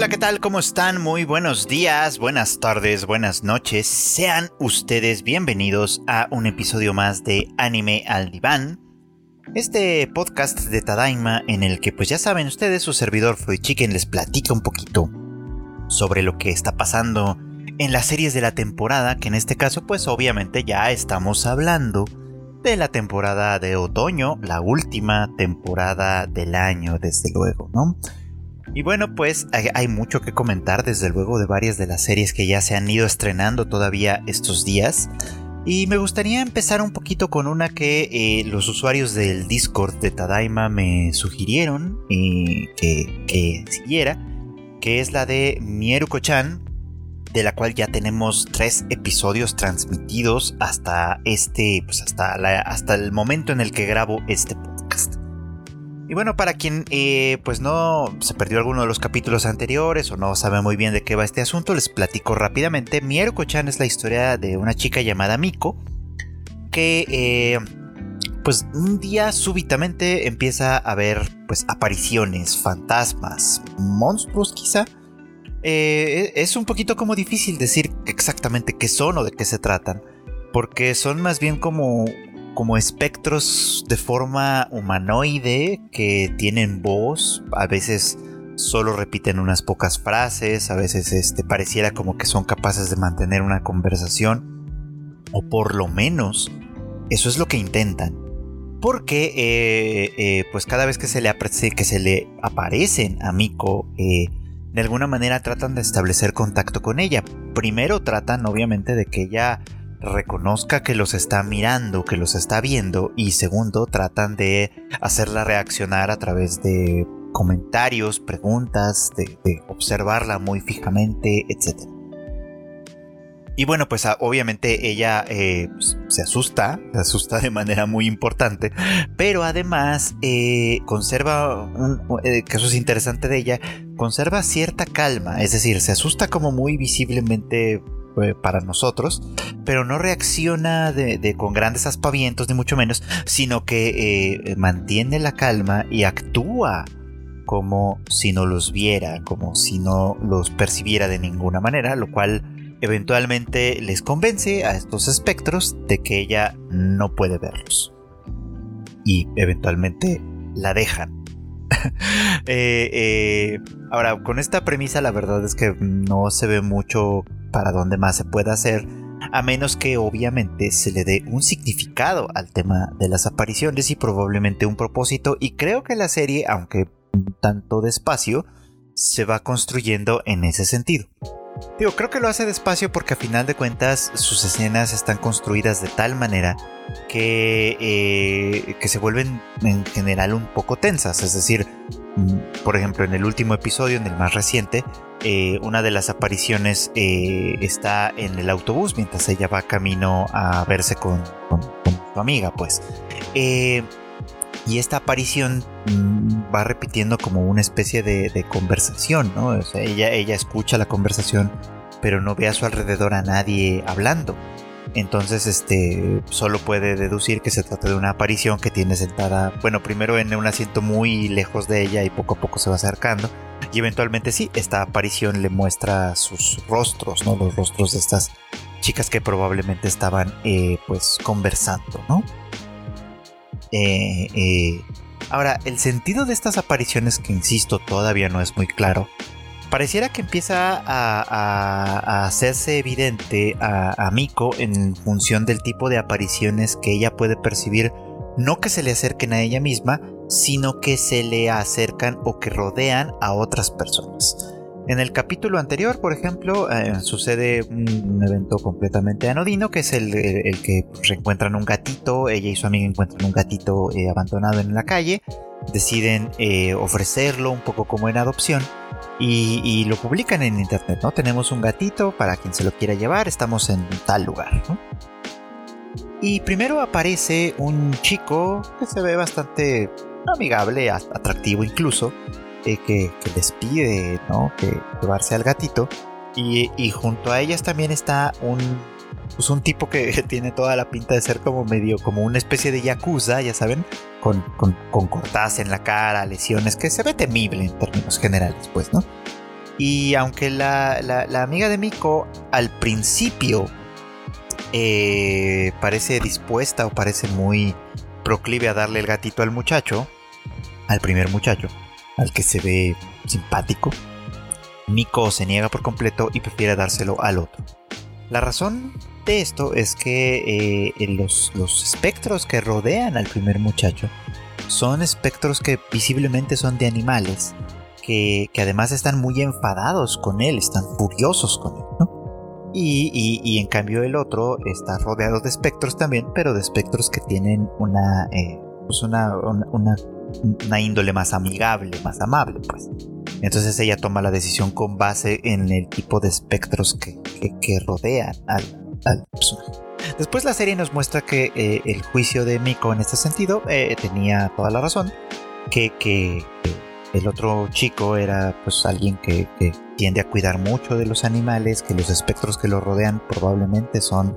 Hola, ¿qué tal? ¿Cómo están? Muy buenos días, buenas tardes, buenas noches. Sean ustedes bienvenidos a un episodio más de Anime al Diván. Este podcast de Tadaima en el que pues ya saben ustedes, su servidor Fruit Chicken les platica un poquito sobre lo que está pasando en las series de la temporada, que en este caso pues obviamente ya estamos hablando de la temporada de otoño, la última temporada del año desde luego, ¿no? Y bueno, pues hay, mucho que comentar desde luego de varias de las series que ya se han ido estrenando todavía estos días. Y me gustaría empezar un poquito con una que eh, los usuarios del Discord de Tadaima me sugirieron que, que, siguiera, que es la de Mieruko-chan, de la cual ya tenemos tres episodios transmitidos hasta este, pues hasta, hasta el momento en el que grabo este podcast. Y bueno, para quien eh, pues no se perdió alguno de los capítulos anteriores o no sabe muy bien de qué va este asunto, les platico rápidamente. Mieruko-chan es la historia de una chica llamada Miko que eh, pues un día súbitamente empieza a ver pues apariciones, fantasmas, monstruos quizá. Eh, es un poquito como difícil decir exactamente qué son o de qué se tratan, porque son más bien como como espectros de forma humanoide que tienen voz, a veces solo repiten unas pocas frases, a veces este, pareciera como que son capaces de mantener una conversación, o por lo menos eso es lo que intentan. Porque eh, eh, pues cada vez que se le, que se le aparecen a Miko, eh, de alguna manera tratan de establecer contacto con ella. Primero tratan obviamente de que ella reconozca que los está mirando, que los está viendo y segundo tratan de hacerla reaccionar a través de comentarios, preguntas, de, observarla muy fijamente, etc. Y bueno, pues ah, obviamente ella eh, pues, se asusta, se asusta de manera muy importante, pero además eh, conserva, un, eh, eso es interesante de ella, conserva cierta calma, es decir, se asusta como muy visiblemente para nosotros, pero no reacciona con grandes aspavientos, ni mucho menos, sino que eh, mantiene la calma y actúa como si no los viera, como si no los percibiera de ninguna manera, lo cual eventualmente les convence a estos espectros de que ella no puede verlos. Y eventualmente la dejan. Eh, eh, ahora, con esta premisa la verdad es que no se ve mucho para dónde más se puede hacer, a menos que obviamente se le dé un significado al tema de las apariciones y probablemente un propósito, y creo que la serie, aunque un tanto despacio, se va construyendo en ese sentido. Digo, creo que lo hace despacio porque a final de cuentas sus escenas están construidas de tal manera que, eh, que se vuelven en general un poco tensas. Es decir, mm, por ejemplo, en el último episodio, en el más reciente, eh, una de las apariciones eh, está en el autobús mientras ella va camino a verse con, su amiga, pues. Eh, y esta aparición mm, va repitiendo como una especie de, conversación, ¿no? Ella, ella escucha la conversación, pero no ve a su alrededor a nadie hablando. Entonces, este, solo puede deducir que se trata de una aparición que tiene sentada, bueno, primero en un asiento muy lejos de ella y poco a poco se va acercando. Y eventualmente sí, esta aparición le muestra sus rostros, ¿no? Los rostros de estas chicas que probablemente estaban, eh, pues, conversando, ¿no? Eh, eh, ahora, el sentido de estas apariciones, que insisto, todavía no es muy claro, pareciera que empieza a, hacerse evidente a, a, Miko en función del tipo de apariciones que ella puede percibir, no que se le acerquen a ella misma, sino que se le acercan o que rodean a otras personas. En el capítulo anterior, por ejemplo, eh, sucede un, evento completamente anodino, que es el, que reencuentran un gatito, ella y su amiga encuentran un gatito eh, abandonado en la calle, deciden eh, ofrecerlo un poco como en adopción, y, lo publican en internet, ¿no? Tenemos un gatito para quien se lo quiera llevar, estamos en tal lugar, Y primero aparece un chico que se ve bastante amigable, atractivo incluso, eh, que, les pide, ¿no? Que llevarse al gatito. Y, junto a ellas también está un, pues un tipo que tiene toda la pinta de ser como medio, como una especie de yakuza, ya saben, con, con, con en la cara, lesiones, que se ve temible en términos generales, pues, ¿no? Y aunque la, amiga de Miko al principio eh, parece dispuesta o parece muy proclive a darle el gatito al muchacho, al primer muchacho, al que se ve simpático, Miko se niega por completo y prefiere dárselo al otro. La razón de esto es que eh, los, espectros que rodean al primer muchacho son espectros que visiblemente son de animales, que, además están muy enfadados con él, están furiosos con él, Y, en cambio el otro está rodeado de espectros también, pero de espectros que tienen una, eh, pues una, una, índole más amigable, más amable, pues. Entonces ella toma la decisión con base en el tipo de espectros que, que, rodean al, personaje. Después la serie nos muestra que eh, el juicio de Miko en este sentido eh, tenía toda la razón, que, que, el otro chico era pues alguien que, tiende a cuidar mucho de los animales, que los espectros que lo rodean probablemente son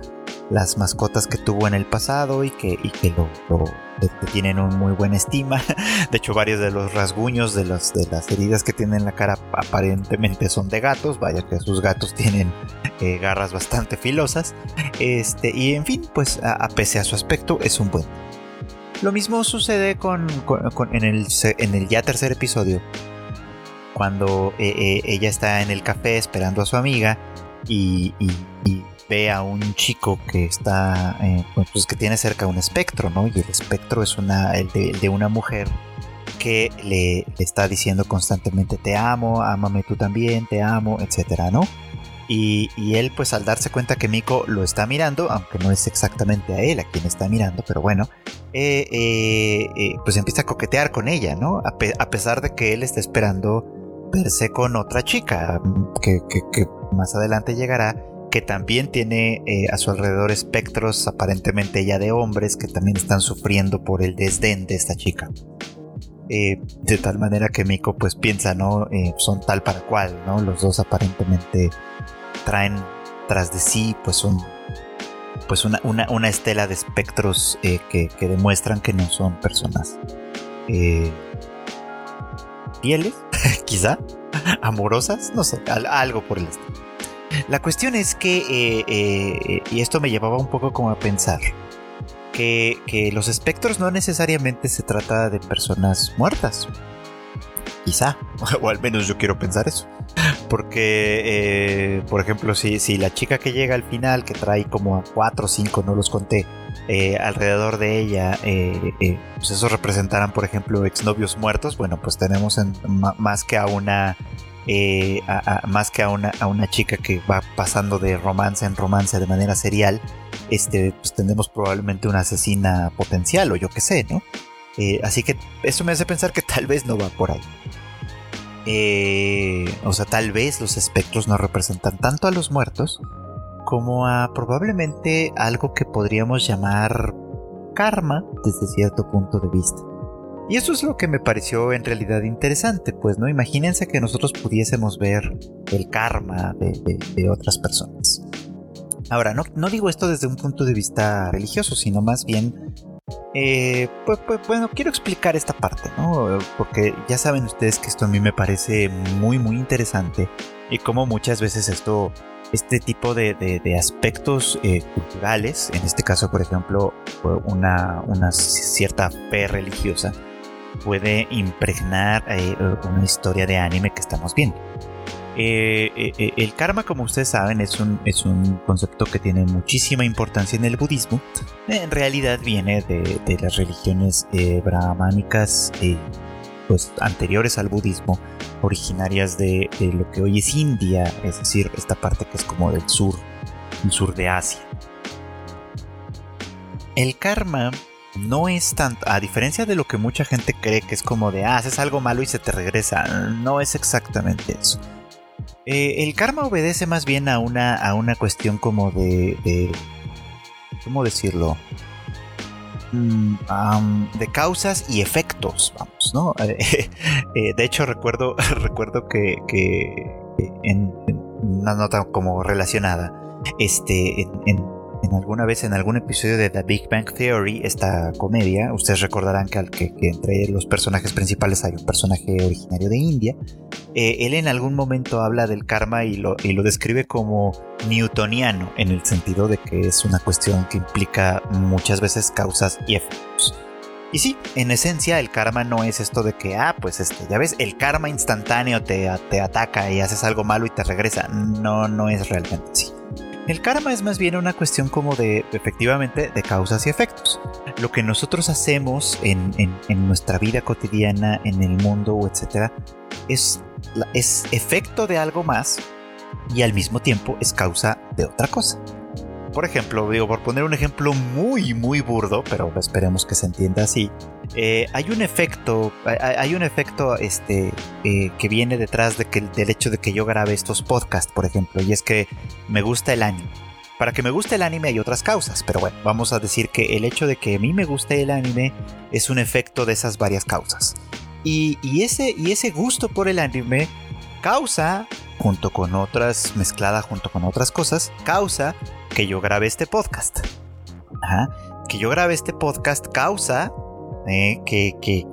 las mascotas que tuvo en el pasado y que, lo, tienen un muy buena estima. De hecho, varios de los rasguños de, las heridas que tiene en la cara aparentemente son de gatos. Vaya que sus gatos tienen eh, garras bastante filosas. Este, y en fin, pues a, pese a su aspecto, es un buen. Lo mismo sucede con, en, el, en el ya tercer episodio. Cuando eh, eh, ella está en el café esperando a su amiga y ve a un chico que está, eh, pues, pues que tiene cerca un espectro, ¿no? Y el espectro es una, el de, una mujer que le, está diciendo constantemente te amo, ámame tú también, te amo, etcétera, ¿no? Y, él, pues al darse cuenta que Miko lo está mirando, aunque no es exactamente a él a quien está mirando, pero bueno, eh, eh, pues empieza a coquetear con ella, ¿no? A, pesar de que él está esperando verse con otra chica, que, que más adelante llegará que también tiene eh, a su alrededor espectros aparentemente ya de hombres que también están sufriendo por el desdén de esta chica. Eh, de tal manera que Miko pues piensa, ¿no? Eh, son tal para cual, ¿no? Los dos aparentemente traen tras de sí pues un pues una, una, estela de espectros que, demuestran que no son personas fieles, quizá, amorosas, no sé, algo por el estilo. La cuestión es que, eh, eh, y esto me llevaba un poco como a pensar, que, los espectros no necesariamente se trata de personas muertas. Quizá, o al menos yo quiero pensar eso. Porque, eh, por ejemplo, si, si, la chica que llega al final, que trae como a cuatro o cinco, no los conté, alrededor de ella, pues esos representarán, por ejemplo, exnovios muertos, bueno, pues tenemos más que a una eh, más que a una, chica que va pasando de romance en romance de manera serial, este, pues tendremos probablemente una asesina potencial o yo qué sé, ¿no? Eh, así que eso me hace pensar que tal vez no va por ahí. Eh, o sea, tal vez los espectros no representan tanto a los muertos como a probablemente algo que podríamos llamar karma desde cierto punto de vista. Y eso es lo que me pareció en realidad interesante, pues no imagínense que nosotros pudiésemos ver el karma de, otras personas. Ahora, no, no, digo esto desde un punto de vista religioso, sino más bien, eh, pues, pues, bueno, quiero explicar esta parte, ¿no? Porque ya saben ustedes que esto a mí me parece muy, muy interesante y como muchas veces esto, este tipo de, aspectos eh, culturales, en este caso, por ejemplo, una, una cierta fe religiosa, puede impregnar eh, una historia de anime que estamos viendo. Eh, eh, el karma, como ustedes saben, es un, es un concepto que tiene muchísima importancia en el budismo. En realidad viene de, las religiones brahmánicas pues, anteriores al budismo, originarias de, lo que hoy es India, es decir, esta parte que es como del sur, el sur de Asia. El karma no es tanto, a diferencia de lo que mucha gente cree que es como de, ah, haces algo malo y se te regresa, no es exactamente eso. Eh, el karma obedece más bien a una, a una cuestión como de, de ¿cómo decirlo? Mm, de causas y efectos, vamos, ¿no? Eh, de hecho, recuerdo, recuerdo que, en, una nota como relacionada, este, en alguna vez en algún episodio de The Big Bang Theory, esta comedia, ustedes recordarán que, que, entre los personajes principales hay un personaje originario de India eh, él en algún momento habla del karma y lo, y lo describe como newtoniano, en el sentido de que es una cuestión que implica muchas veces causas y efectos. Y sí, en esencia el karma no es esto de que, ah, pues este, ya ves, el karma instantáneo te, te ataca y haces algo malo y te regresa. No, no es realmente así. El karma es más bien una cuestión como de, efectivamente, de causas y efectos. Lo que nosotros hacemos en, en, nuestra vida cotidiana, en el mundo, etc., es, es efecto de algo más y al mismo tiempo es causa de otra cosa. Por ejemplo, digo, por poner un ejemplo muy, muy burdo, pero esperemos que se entienda así. Eh, hay un efecto, hay, un efecto este, eh, que viene detrás de que, del hecho de que yo grabe estos podcasts, por ejemplo, y es que me gusta el anime. Para que me guste el anime hay otras causas, pero bueno, vamos a decir que el hecho de que a mí me guste el anime es un efecto de esas varias causas. Y, y ese, y ese gusto por el anime causa, junto con otras, mezclada junto con otras cosas, causa que yo grabe este podcast. Que yo grabe este podcast causa eh, que,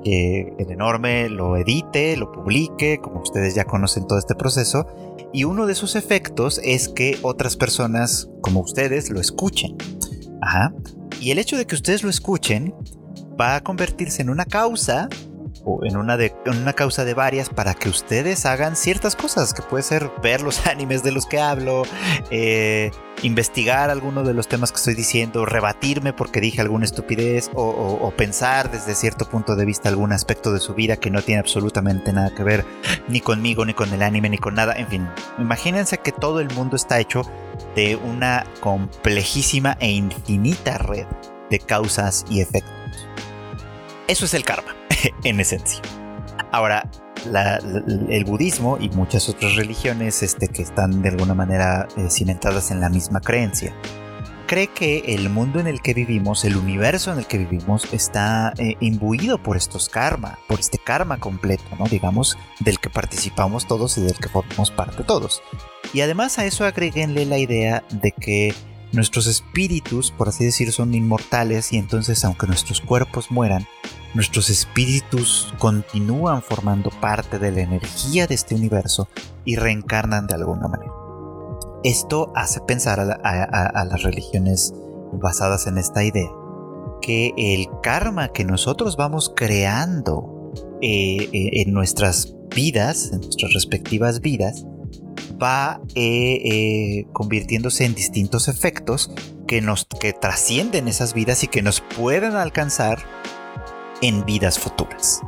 el enorme lo edite, lo publique, como ustedes ya conocen todo este proceso. Y uno de sus efectos es que otras personas como ustedes lo escuchen. Y el hecho de que ustedes lo escuchen va a convertirse en una causa o en una, de, una causa de varias para que ustedes hagan ciertas cosas, que puede ser ver los animes de los que hablo, eh, investigar alguno de los temas que estoy diciendo, rebatirme porque dije alguna estupidez o, pensar desde cierto punto de vista algún aspecto de su vida que no tiene absolutamente nada que ver ni conmigo, ni con el anime, ni con nada. En fin, imagínense que todo el mundo está hecho de una complejísima e infinita red de causas y efectos. Eso es el karma. en esencia. Ahora, el budismo y muchas otras religiones este, que están de alguna manera eh, cimentadas en la misma creencia, cree que el mundo en el que vivimos, el universo en el que vivimos, está eh, imbuido por estos karma, por este karma completo, ¿no? Digamos, del que participamos todos y del que formamos parte todos. Y además a eso agreguenle la idea de que nuestros espíritus, por así decir, son inmortales y entonces aunque nuestros cuerpos mueran, nuestros espíritus continúan formando parte de la energía de este universo y reencarnan de alguna manera. Esto hace pensar a, las religiones basadas en esta idea que el karma que nosotros vamos creando eh, eh, en nuestras vidas, en nuestras respectivas vidas, va eh, convirtiéndose en distintos efectos que nos que trascienden esas vidas y que nos pueden alcanzar en vidas futuras.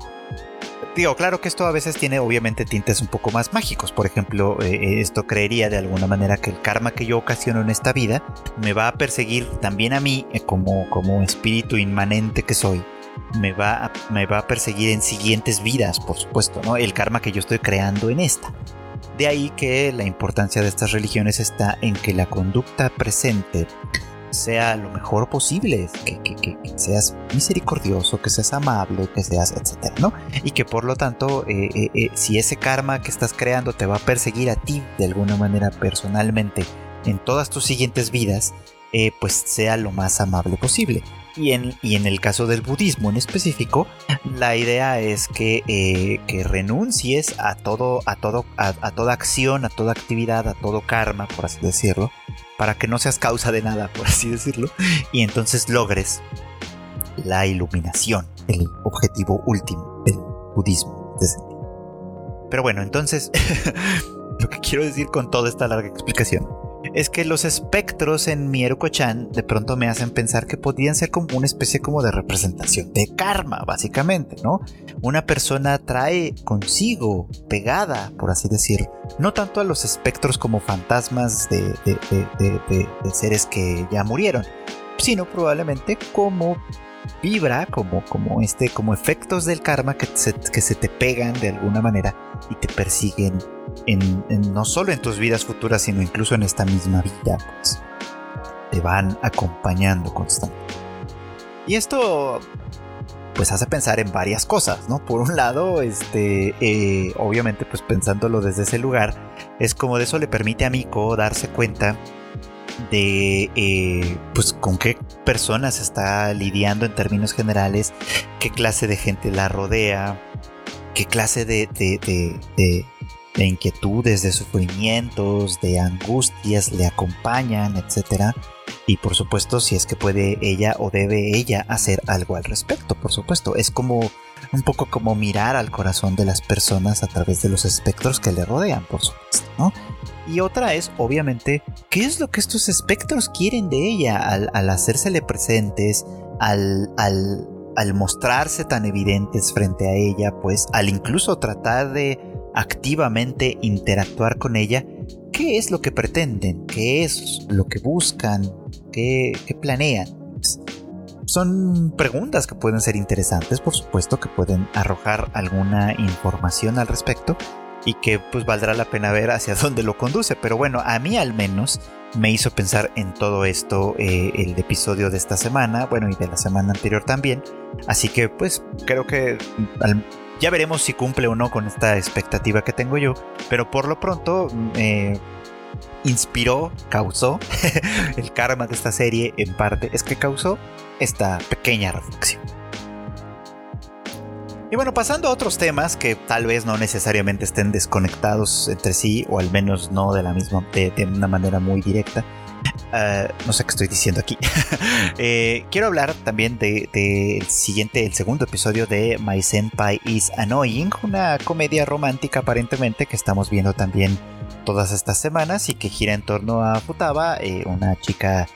Digo, claro que esto a veces tiene obviamente tintes un poco más mágicos. Por ejemplo, eh, eh, esto creería de alguna manera que el karma que yo ocasiono en esta vida me va a perseguir también a mí eh, como, como espíritu inmanente que soy. Me va, a, me va a perseguir en siguientes vidas, por supuesto, ¿no? El karma que yo estoy creando en esta. De ahí que la importancia de estas religiones está en que la conducta presente sea lo mejor posible, que, seas misericordioso, que seas amable, que seas, etcétera, ¿no? Y que por lo tanto, eh, eh, eh, si ese karma que estás creando te va a perseguir a ti de alguna manera personalmente en todas tus siguientes vidas, pues sea lo más amable posible. Y en, y en, el caso del budismo en específico, la idea es que, que renuncies a todo, a todo, a, toda acción, a toda actividad, a todo karma, por así decirlo, para que no seas causa de nada, por así decirlo, y entonces logres la iluminación, el objetivo último del budismo. Pero bueno, entonces, lo que quiero decir con toda esta larga explicación es que los espectros en Mieruko-chan de pronto me hacen pensar que podrían ser como una especie como de representación de karma, básicamente, ¿no? Una persona trae consigo, pegada, por así decir, no tanto a los espectros como fantasmas de, seres que ya murieron, sino probablemente como vibra como, como, este, como efectos del karma que que se te pegan de alguna manera y te persiguen no solo en tus vidas futuras, sino incluso en esta misma vida, pues, te van acompañando constantemente. Y esto pues hace pensar en varias cosas, ¿no? Por un lado, este, eh, obviamente, pues pensándolo desde ese lugar, es como de eso le permite a Miko darse cuenta de eh, pues con qué personas está lidiando en términos generales, qué clase de gente la rodea, qué clase de, de inquietudes, de sufrimientos, de angustias le acompañan, etc. Y por supuesto, si es que puede ella o debe ella hacer algo al respecto, por supuesto. Es como un poco como mirar al corazón de las personas a través de los espectros que le rodean, por supuesto, ¿no? Y otra es, obviamente, qué es lo que estos espectros quieren de ella al, al hacérsele presentes, al, al, al mostrarse tan evidentes frente a ella, pues al incluso tratar de activamente interactuar con ella, ¿qué es lo que pretenden? ¿Qué es lo que buscan? ¿Qué, planean? Son preguntas que pueden ser interesantes, por supuesto, que pueden arrojar alguna información al respecto y que pues valdrá la pena ver hacia dónde lo conduce. Pero bueno, a mí al menos me hizo pensar en todo esto eh, el episodio de esta semana, bueno, y de la semana anterior también. Así que pues creo que ya veremos si cumple o no con esta expectativa que tengo yo, pero por lo pronto me inspiró, causó el karma de esta serie en parte, es que causó esta pequeña reflexión. Y bueno, pasando a otros temas que tal vez no necesariamente estén desconectados entre sí, o al menos no de la misma, de, una manera muy directa. Uh, no sé qué estoy diciendo aquí. eh, quiero hablar también del de, siguiente, el segundo episodio de My Senpai is Annoying, una comedia romántica aparentemente que estamos viendo también todas estas semanas y que gira en torno a Futaba, eh, una chica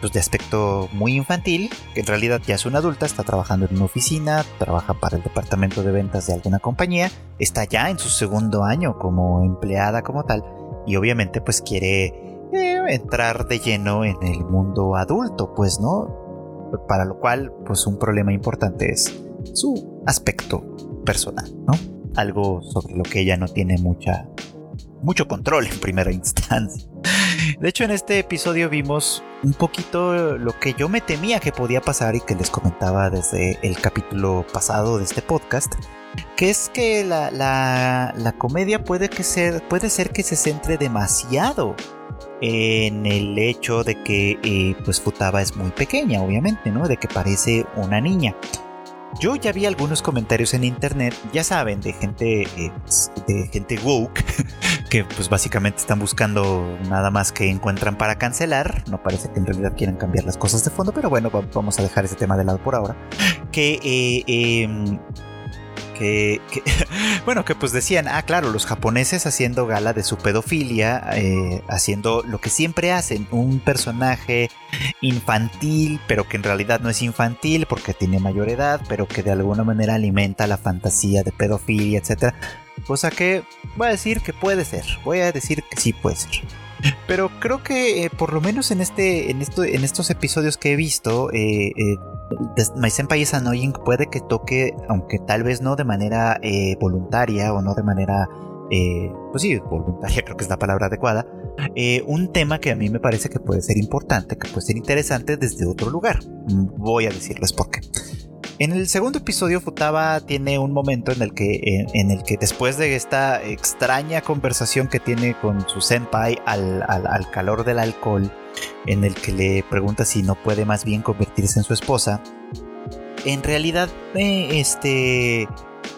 pues, de aspecto muy infantil, que en realidad ya es una adulta, está trabajando en una oficina, trabaja para el departamento de ventas de alguna compañía, está ya en su segundo año como empleada como tal y obviamente pues quiere entrar de lleno en el mundo adulto, pues no, para lo cual pues un problema importante es su aspecto personal, ¿no? Algo sobre lo que ella no tiene mucha mucho control en primera instancia. De hecho, en este episodio vimos un poquito lo que yo me temía que podía pasar y que les comentaba desde el capítulo pasado de este podcast, que es que la, la, comedia puede, que ser, puede ser que se centre demasiado en el hecho de que eh, pues Futaba es muy pequeña, obviamente, ¿no? De que parece una niña. Yo ya vi algunos comentarios en internet, ya saben, de gente, eh, de gente woke, que pues básicamente están buscando nada más que encuentran para cancelar. No parece que en realidad quieran cambiar las cosas de fondo, pero bueno, vamos a dejar ese tema de lado por ahora. Que eh, que, bueno, que pues decían, ah, claro, los japoneses haciendo gala de su pedofilia, eh, haciendo lo que siempre hacen, un personaje infantil, pero que en realidad no es infantil porque tiene mayor edad, pero que de alguna manera alimenta la fantasía de pedofilia, etc. Cosa que voy a decir que puede ser, voy a decir que sí puede ser. Pero creo que eh, por lo menos en este, en esto, en estos episodios que he visto, eh, eh, My Senpai is Annoying puede que toque, aunque tal vez no de manera eh, voluntaria o no de manera, pues sí, voluntaria creo que es la palabra adecuada, un tema que a mí me parece que puede ser importante, que puede ser interesante desde otro lugar. Voy a decirles por qué. En el segundo episodio, Futaba tiene un momento en el que, en, el que después de esta extraña conversación que tiene con su senpai al, calor del alcohol, en el que le pregunta si no puede más bien convertirse en su esposa, en realidad, eh, este,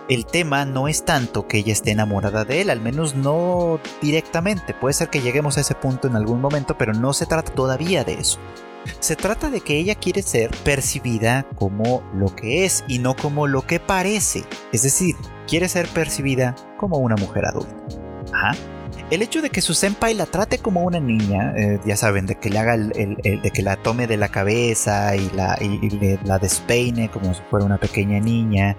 el tema no es tanto que ella esté enamorada de él, al menos no directamente. Puede ser que lleguemos a ese punto en algún momento, pero no se trata todavía de eso. Se trata de que ella quiere ser percibida como lo que es y no como lo que parece. Es decir, quiere ser percibida como una mujer adulta. El hecho de que su senpai la trate como una niña, eh, ya saben, de que le haga el, de que la tome de la cabeza y la, la despeine como si fuera una pequeña niña,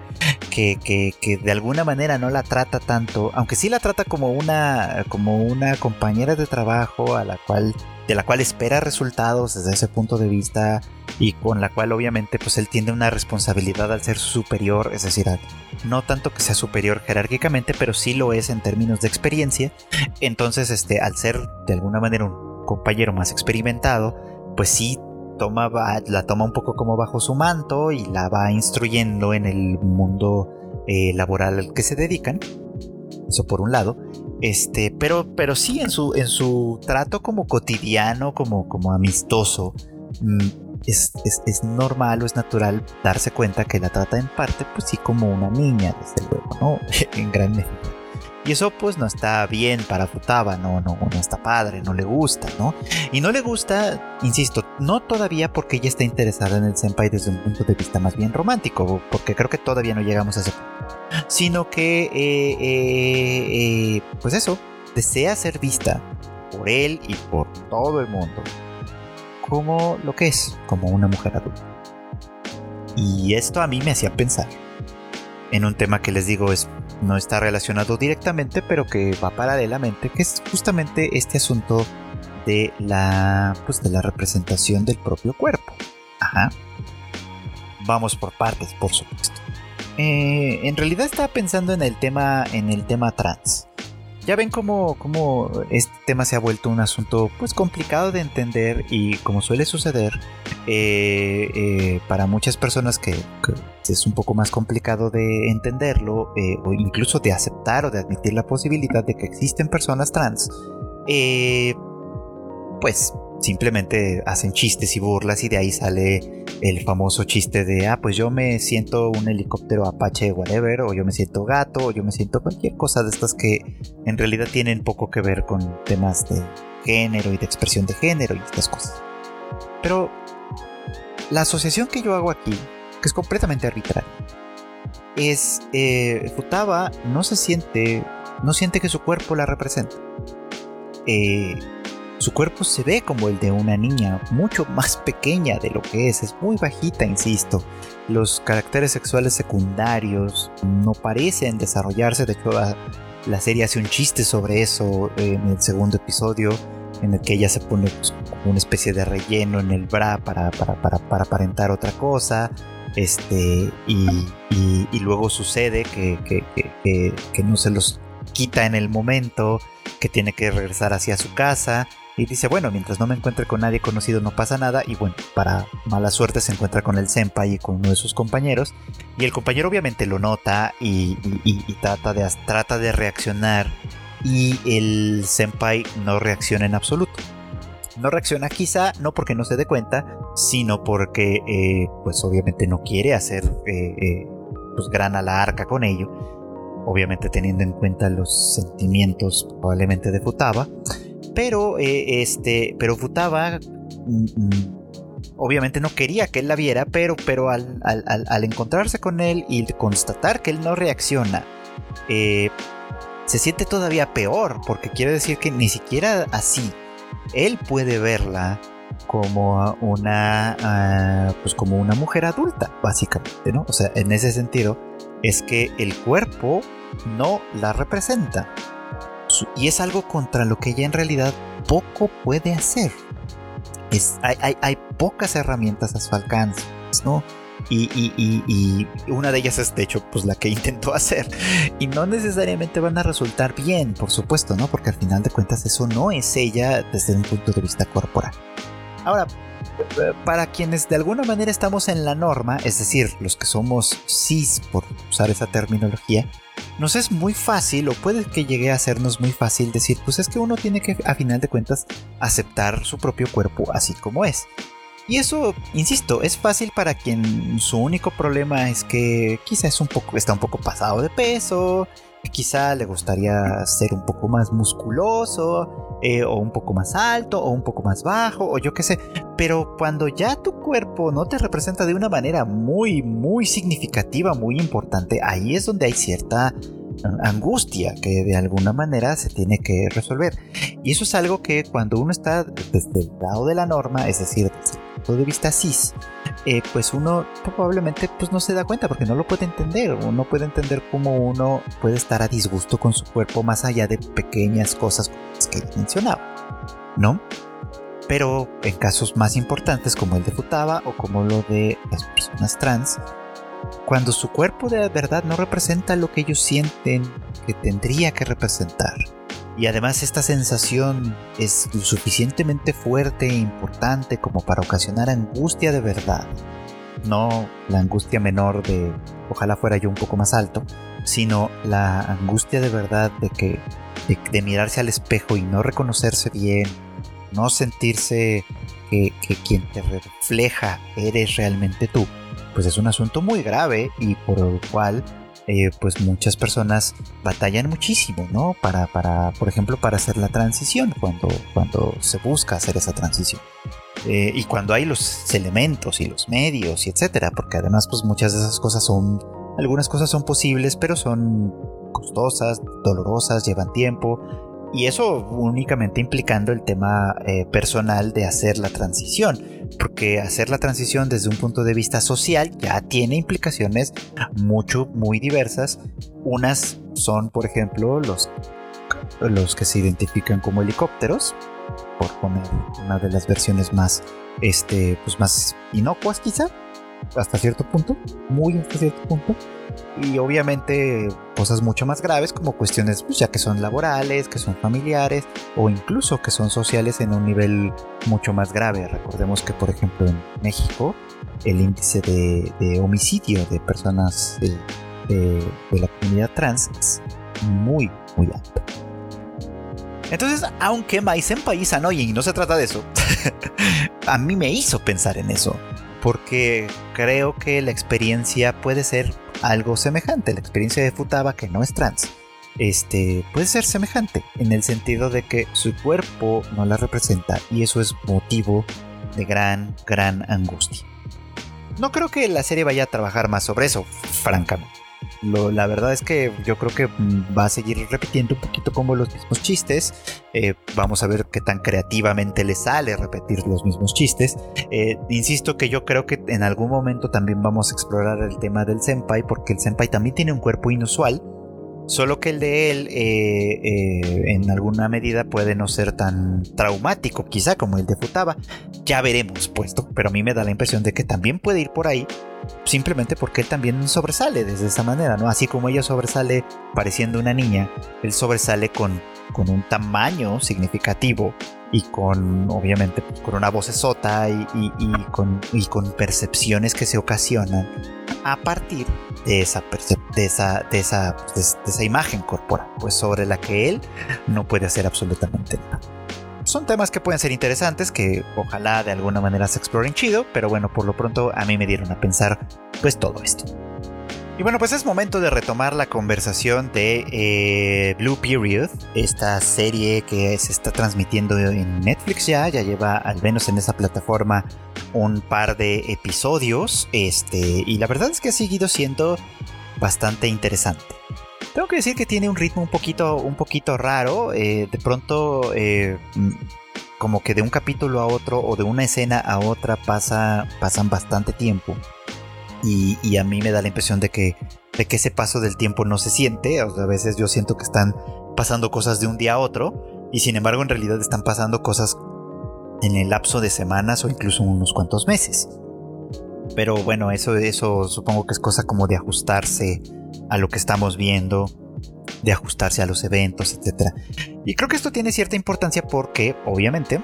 que, que, de alguna manera no la trata tanto, aunque sí la trata como una, como una compañera de trabajo a la cual de la cual espera resultados desde ese punto de vista y con la cual obviamente pues él tiene una responsabilidad al ser superior, es decir, no tanto que sea superior jerárquicamente, pero sí lo es en términos de experiencia. Entonces, este, al ser de alguna manera un compañero más experimentado, pues sí toma, la toma un poco como bajo su manto y la va instruyendo en el mundo eh, laboral al que se dedican. Eso por un lado. Este, pero, pero sí en su, en su trato como cotidiano, como, como amistoso, mm, es, es, normal o es natural darse cuenta que la trata en parte, pues sí, como una niña, desde luego, ¿no? en gran medida. Y eso pues no está bien para Futaba, no, no, no está padre, no le gusta, ¿no? Y no le gusta, insisto, no todavía porque ella está interesada en el senpai desde un punto de vista más bien romántico, porque creo que todavía no llegamos a ese punto, sino que, eh, eh, eh, pues eso, desea ser vista por él y por todo el mundo como lo que es, como una mujer adulta. Y esto a mí me hacía pensar en un tema que les digo es no está relacionado directamente, pero que va paralelamente, que es justamente este asunto de la pues de la representación del propio cuerpo. Ajá. Vamos por partes, por supuesto. Eh, en realidad estaba pensando en el tema en el tema trans ya ven cómo, cómo, este tema se ha vuelto un asunto pues complicado de entender y como suele suceder eh, eh, para muchas personas que, es un poco más complicado de entenderlo eh, o incluso de aceptar o de admitir la posibilidad de que existen personas trans pues simplemente hacen chistes y burlas y de ahí sale el famoso chiste de, ah, pues yo me siento un helicóptero apache, whatever, o yo me siento gato, o yo me siento cualquier cosa de estas que en realidad tienen poco que ver con temas de género y de expresión de género y estas cosas. Pero la asociación que yo hago aquí, que es completamente arbitraria, es eh, Futaba no se siente, no siente que su cuerpo la representa. Eh, su cuerpo se ve como el de una niña, mucho más pequeña de lo que es, es muy bajita, insisto. Los caracteres sexuales secundarios no parecen desarrollarse, de hecho la, serie hace un chiste sobre eso en el segundo episodio, en el que ella se pone pues, una especie de relleno en el bra para, para, para, aparentar otra cosa. Este, y, luego sucede que, que no se los quita en el momento, que tiene que regresar hacia su casa y dice, bueno, mientras no me encuentre con nadie conocido no pasa nada. Y bueno, para mala suerte se encuentra con el senpai y con uno de sus compañeros. Y el compañero obviamente lo nota y, trata, de, trata de reaccionar. Y el senpai no reacciona en absoluto. No reacciona quizá no porque no se dé cuenta, sino porque eh, pues obviamente no quiere hacer eh, eh, pues gran alarca con ello. Obviamente teniendo en cuenta los sentimientos probablemente de Futaba. Pero, eh, este, pero Futaba mm, mm, obviamente no quería que él la viera, pero, pero al, encontrarse con él y constatar que él no reacciona, eh, se siente todavía peor, porque quiere decir que ni siquiera así él puede verla como una, ah, pues como una mujer adulta, básicamente, ¿no? O sea, en ese sentido, es que el cuerpo no la representa y es algo contra lo que ella en realidad poco puede hacer. Es, hay, pocas herramientas a su alcance, ¿no? Y, una de ellas es de hecho pues la que intentó hacer. Y no necesariamente van a resultar bien por supuesto no porque al final de cuentas eso no es ella desde un punto de vista corporal. Ahora para quienes de alguna manera estamos en la norma es decir los que somos cis por usar esa terminología nos es muy fácil, o puede que llegue a sernos muy fácil decir, pues es que uno tiene que, a final de cuentas, aceptar su propio cuerpo así como es. Y eso, insisto, es fácil para quien su único problema es que quizá es un poco, está un poco pasado de peso, quizá le gustaría ser un poco más musculoso, eh, o un poco más alto, o un poco más bajo, o yo qué sé. Pero cuando ya tu cuerpo no te representa de una manera muy, muy significativa, muy importante, ahí es donde hay cierta angustia que de alguna manera se tiene que resolver. Y eso es algo que cuando uno está desde el lado de la norma, es decir, punto de vista cis, eh, pues uno probablemente pues no se da cuenta porque no lo puede entender. Uno puede entender cómo uno puede estar a disgusto con su cuerpo más allá de pequeñas cosas que mencionaba, ¿no? Pero en casos más importantes como el de Futaba o como lo de las personas trans, cuando su cuerpo de verdad no representa lo que ellos sienten que tendría que representar, y además esta sensación es suficientemente fuerte e importante como para ocasionar angustia de verdad. No la angustia menor de ojalá fuera yo un poco más alto, sino la angustia de verdad de que de, mirarse al espejo y no reconocerse bien, no sentirse que, que quien te refleja eres realmente tú, pues es un asunto muy grave y por el cual eh, pues muchas personas batallan muchísimo, ¿no? Para, para, por ejemplo, para hacer la transición, cuando, cuando se busca hacer esa transición. Eh, y cuando hay los elementos y los medios y etcétera, porque además pues muchas de esas cosas son, algunas cosas son posibles, pero son costosas, dolorosas, llevan tiempo, y eso únicamente implicando el tema eh, personal de hacer la transición, porque hacer la transición desde un punto de vista social ya tiene implicaciones mucho, muy diversas. Unas son, por ejemplo, los, los que se identifican como helicópteros, por poner una de las versiones más, este, pues más inocuas quizá, hasta cierto punto, muy hasta cierto punto. Y obviamente cosas mucho más graves como cuestiones pues, ya que son laborales, que son familiares o incluso que son sociales en un nivel mucho más grave. Recordemos que por ejemplo en México el índice de, homicidio de personas de, de, la comunidad trans es muy, muy alto. Entonces, aunque Maisen País y no se trata de eso, a mí me hizo pensar en eso porque creo que la experiencia puede ser algo semejante. La experiencia de Futaba, que no es trans, este, puede ser semejante en el sentido de que su cuerpo no la representa y eso es motivo de gran, gran angustia. No creo que la serie vaya a trabajar más sobre eso, francamente la verdad es que yo creo que va a seguir repitiendo un poquito como los mismos chistes. Eh, vamos a ver qué tan creativamente le sale repetir los mismos chistes. Eh, insisto que yo creo que en algún momento también vamos a explorar el tema del senpai, porque el senpai también tiene un cuerpo inusual Solo que el de él eh, eh, en alguna medida puede no ser tan traumático quizá como el de Futaba. Ya veremos puesto, pero a mí me da la impresión de que también puede ir por ahí simplemente porque él también sobresale desde esa manera, ¿no? Así como ella sobresale pareciendo una niña, él sobresale con, con un tamaño significativo y con, obviamente, pues, con una voz esota y, con, y con percepciones que se ocasionan a partir de esa, de esa, de esa, de esa imagen corporal, pues sobre la que él no puede hacer absolutamente nada. Son temas que pueden ser interesantes, que ojalá de alguna manera se exploren chido, pero bueno, por lo pronto a mí me dieron a pensar pues todo esto. Y bueno, pues es momento de retomar la conversación de eh, Blue Period, esta serie que se está transmitiendo en Netflix ya, ya lleva al menos en esa plataforma un par de episodios, este, y la verdad es que ha seguido siendo bastante interesante. Tengo que decir que tiene un ritmo un poquito, un poquito raro, eh, de pronto eh, mm, como que de un capítulo a otro o de una escena a otra pasa, pasan bastante tiempo y, a mí me da la impresión de que, de que ese paso del tiempo no se siente. a veces yo siento que están pasando cosas de un día a otro y sin embargo en realidad están pasando cosas en el lapso de semanas o incluso unos cuantos meses. Pero bueno, eso, eso supongo que es cosa como de ajustarse a lo que estamos viendo, de ajustarse a los eventos, etc. Y creo que esto tiene cierta importancia porque, obviamente,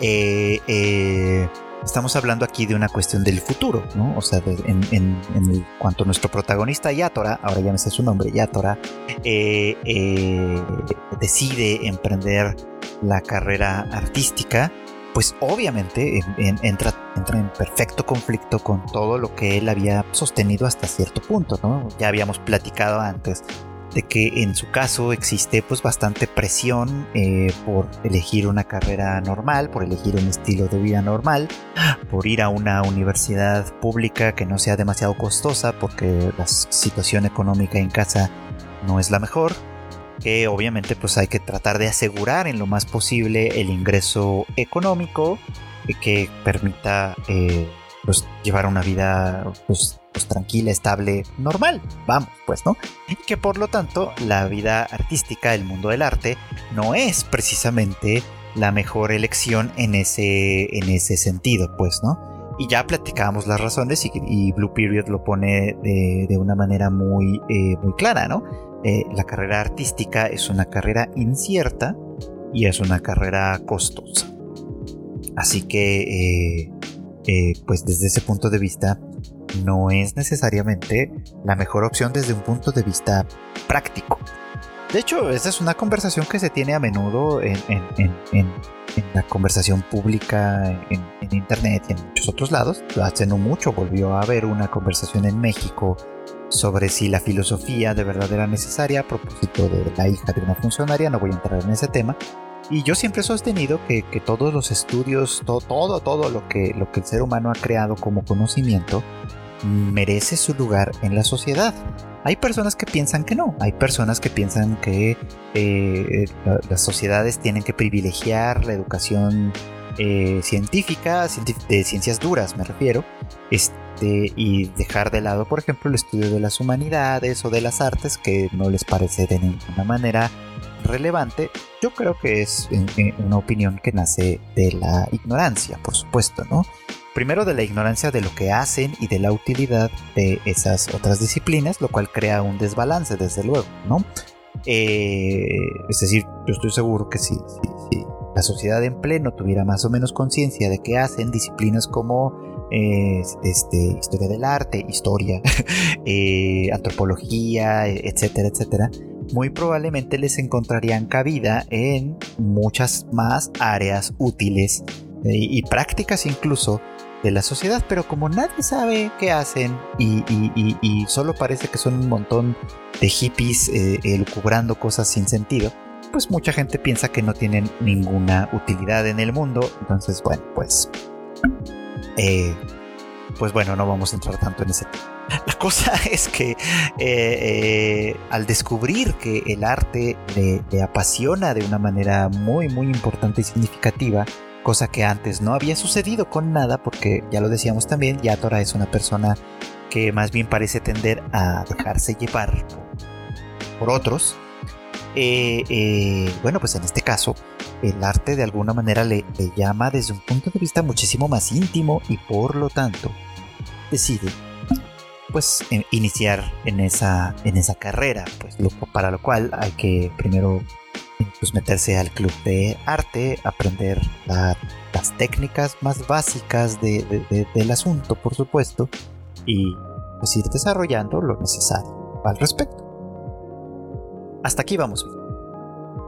eh, eh, estamos hablando aquí de una cuestión del futuro, ¿no? O sea, en, cuanto a nuestro protagonista Yatora, ahora ya me sé su nombre, Yatora, eh, eh, decide emprender la carrera artística, pues obviamente entra, entra en perfecto conflicto con todo lo que él había sostenido hasta cierto punto, ¿no? Ya habíamos platicado antes que en su caso existe pues bastante presión eh, por elegir una carrera normal, por elegir un estilo de vida normal, por ir a una universidad pública que no sea demasiado costosa porque la situación económica en casa no es la mejor, que obviamente pues hay que tratar de asegurar en lo más posible el ingreso económico que permita eh, pues llevar una vida pues pues, tranquila, estable, normal, vamos, pues, ¿no? Y que por lo tanto la vida artística, el mundo del arte, no es precisamente la mejor elección en ese, en ese sentido, pues, ¿no? Y ya platicábamos las razones y, Blue Period lo pone de, una manera muy, eh, muy clara, ¿no? Eh, la carrera artística es una carrera incierta y es una carrera costosa. Así que, eh, pues desde ese punto de vista, no es necesariamente la mejor opción desde un punto de vista práctico. De hecho, esa es una conversación que se tiene a menudo en, la conversación pública, en, Internet y en muchos otros lados. Hace no mucho volvió a haber una conversación en México sobre si la filosofía de verdad era necesaria a propósito de la hija de una funcionaria, no voy a entrar en ese tema. Y yo siempre he sostenido que, todos los estudios, todo, todo, lo que, lo que el ser humano ha creado como conocimiento, merece su lugar en la sociedad. Hay personas que piensan que no, hay personas que piensan que eh, las sociedades tienen que privilegiar la educación eh, científica, de ciencias duras me refiero, este, y dejar de lado, por ejemplo, el estudio de las humanidades o de las artes que no les parece de ninguna manera relevante. Yo creo que es una opinión que nace de la ignorancia, por supuesto, ¿no? primero de la ignorancia de lo que hacen y de la utilidad de esas otras disciplinas, lo cual crea un desbalance, desde luego, ¿no? Eh, es decir, yo estoy seguro que si, la sociedad en pleno tuviera más o menos conciencia de qué hacen disciplinas como eh, este, historia del arte, historia, eh, antropología, etcétera, etcétera, muy probablemente les encontrarían cabida en muchas más áreas útiles y prácticas incluso de la sociedad, pero como nadie sabe qué hacen y, solo parece que son un montón de hippies eh, elucubrando cosas sin sentido, pues mucha gente piensa que no tienen ninguna utilidad en el mundo. Entonces, bueno, pues... Eh, pues bueno, no vamos a entrar tanto en ese tema. La cosa es que eh, eh, al descubrir que el arte le, apasiona de una manera muy, muy importante y significativa, cosa que antes no había sucedido con nada, porque ya lo decíamos también, Yatora es una persona que más bien parece tender a dejarse llevar por otros. Eh, bueno, pues en este caso, el arte de alguna manera le, llama desde un punto de vista muchísimo más íntimo y por lo tanto decide pues iniciar en esa, en esa carrera, pues para lo cual hay que primero pues meterse al club de arte, aprender las técnicas más básicas del asunto, por supuesto, y pues ir desarrollando lo necesario al respecto. Hasta aquí vamos.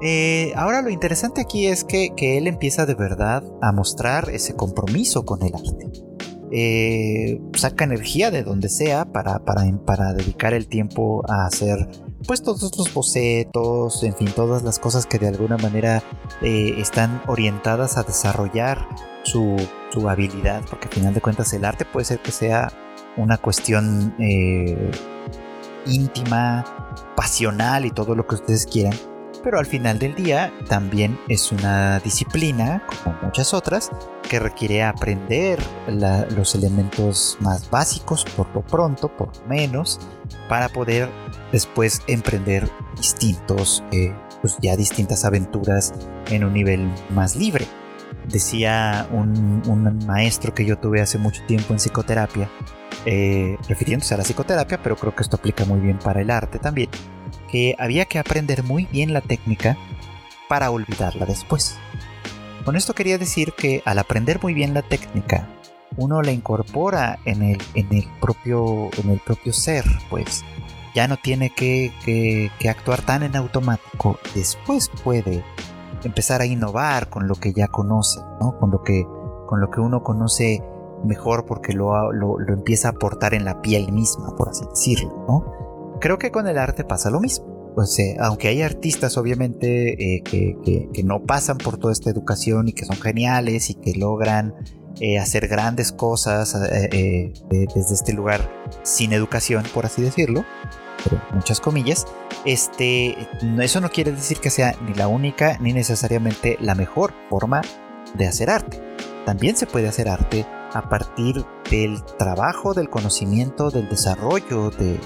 Eh, ahora lo interesante aquí es que, él empieza de verdad a mostrar ese compromiso con el arte. Eh, saca energía de donde sea para, para, para dedicar el tiempo a hacer pues todos los bocetos, en fin, todas las cosas que de alguna manera eh, están orientadas a desarrollar su, habilidad, porque al final de cuentas el arte puede ser que sea una cuestión eh, íntima, pasional y todo lo que ustedes quieran, pero al final del día también es una disciplina, como muchas otras, que requiere aprender los elementos más básicos por lo pronto, por lo menos, para poder después emprender distintos, eh, pues ya distintas aventuras en un nivel más libre. Decía un, maestro que yo tuve hace mucho tiempo en psicoterapia, eh, refiriéndose a la psicoterapia, pero creo que esto aplica muy bien para el arte también que había que aprender muy bien la técnica para olvidarla después. Con esto quería decir que al aprender muy bien la técnica, uno la incorpora en el, en el, propio, en el propio ser, pues ya no tiene que, que, actuar tan en automático. Después puede empezar a innovar con lo que ya conoce, ¿no? con, lo que, con lo que uno conoce mejor porque lo, lo, lo empieza a aportar en la piel misma, por así decirlo. ¿no? Creo que con el arte pasa lo mismo. O aunque hay artistas obviamente eh, que, no pasan por toda esta educación y que son geniales y que logran eh, hacer grandes cosas eh, desde este lugar sin educación, por así decirlo, pero muchas comillas, este, eso no quiere decir que sea ni la única ni necesariamente la mejor forma de hacer arte. También se puede hacer arte a partir del trabajo, del conocimiento, del desarrollo de,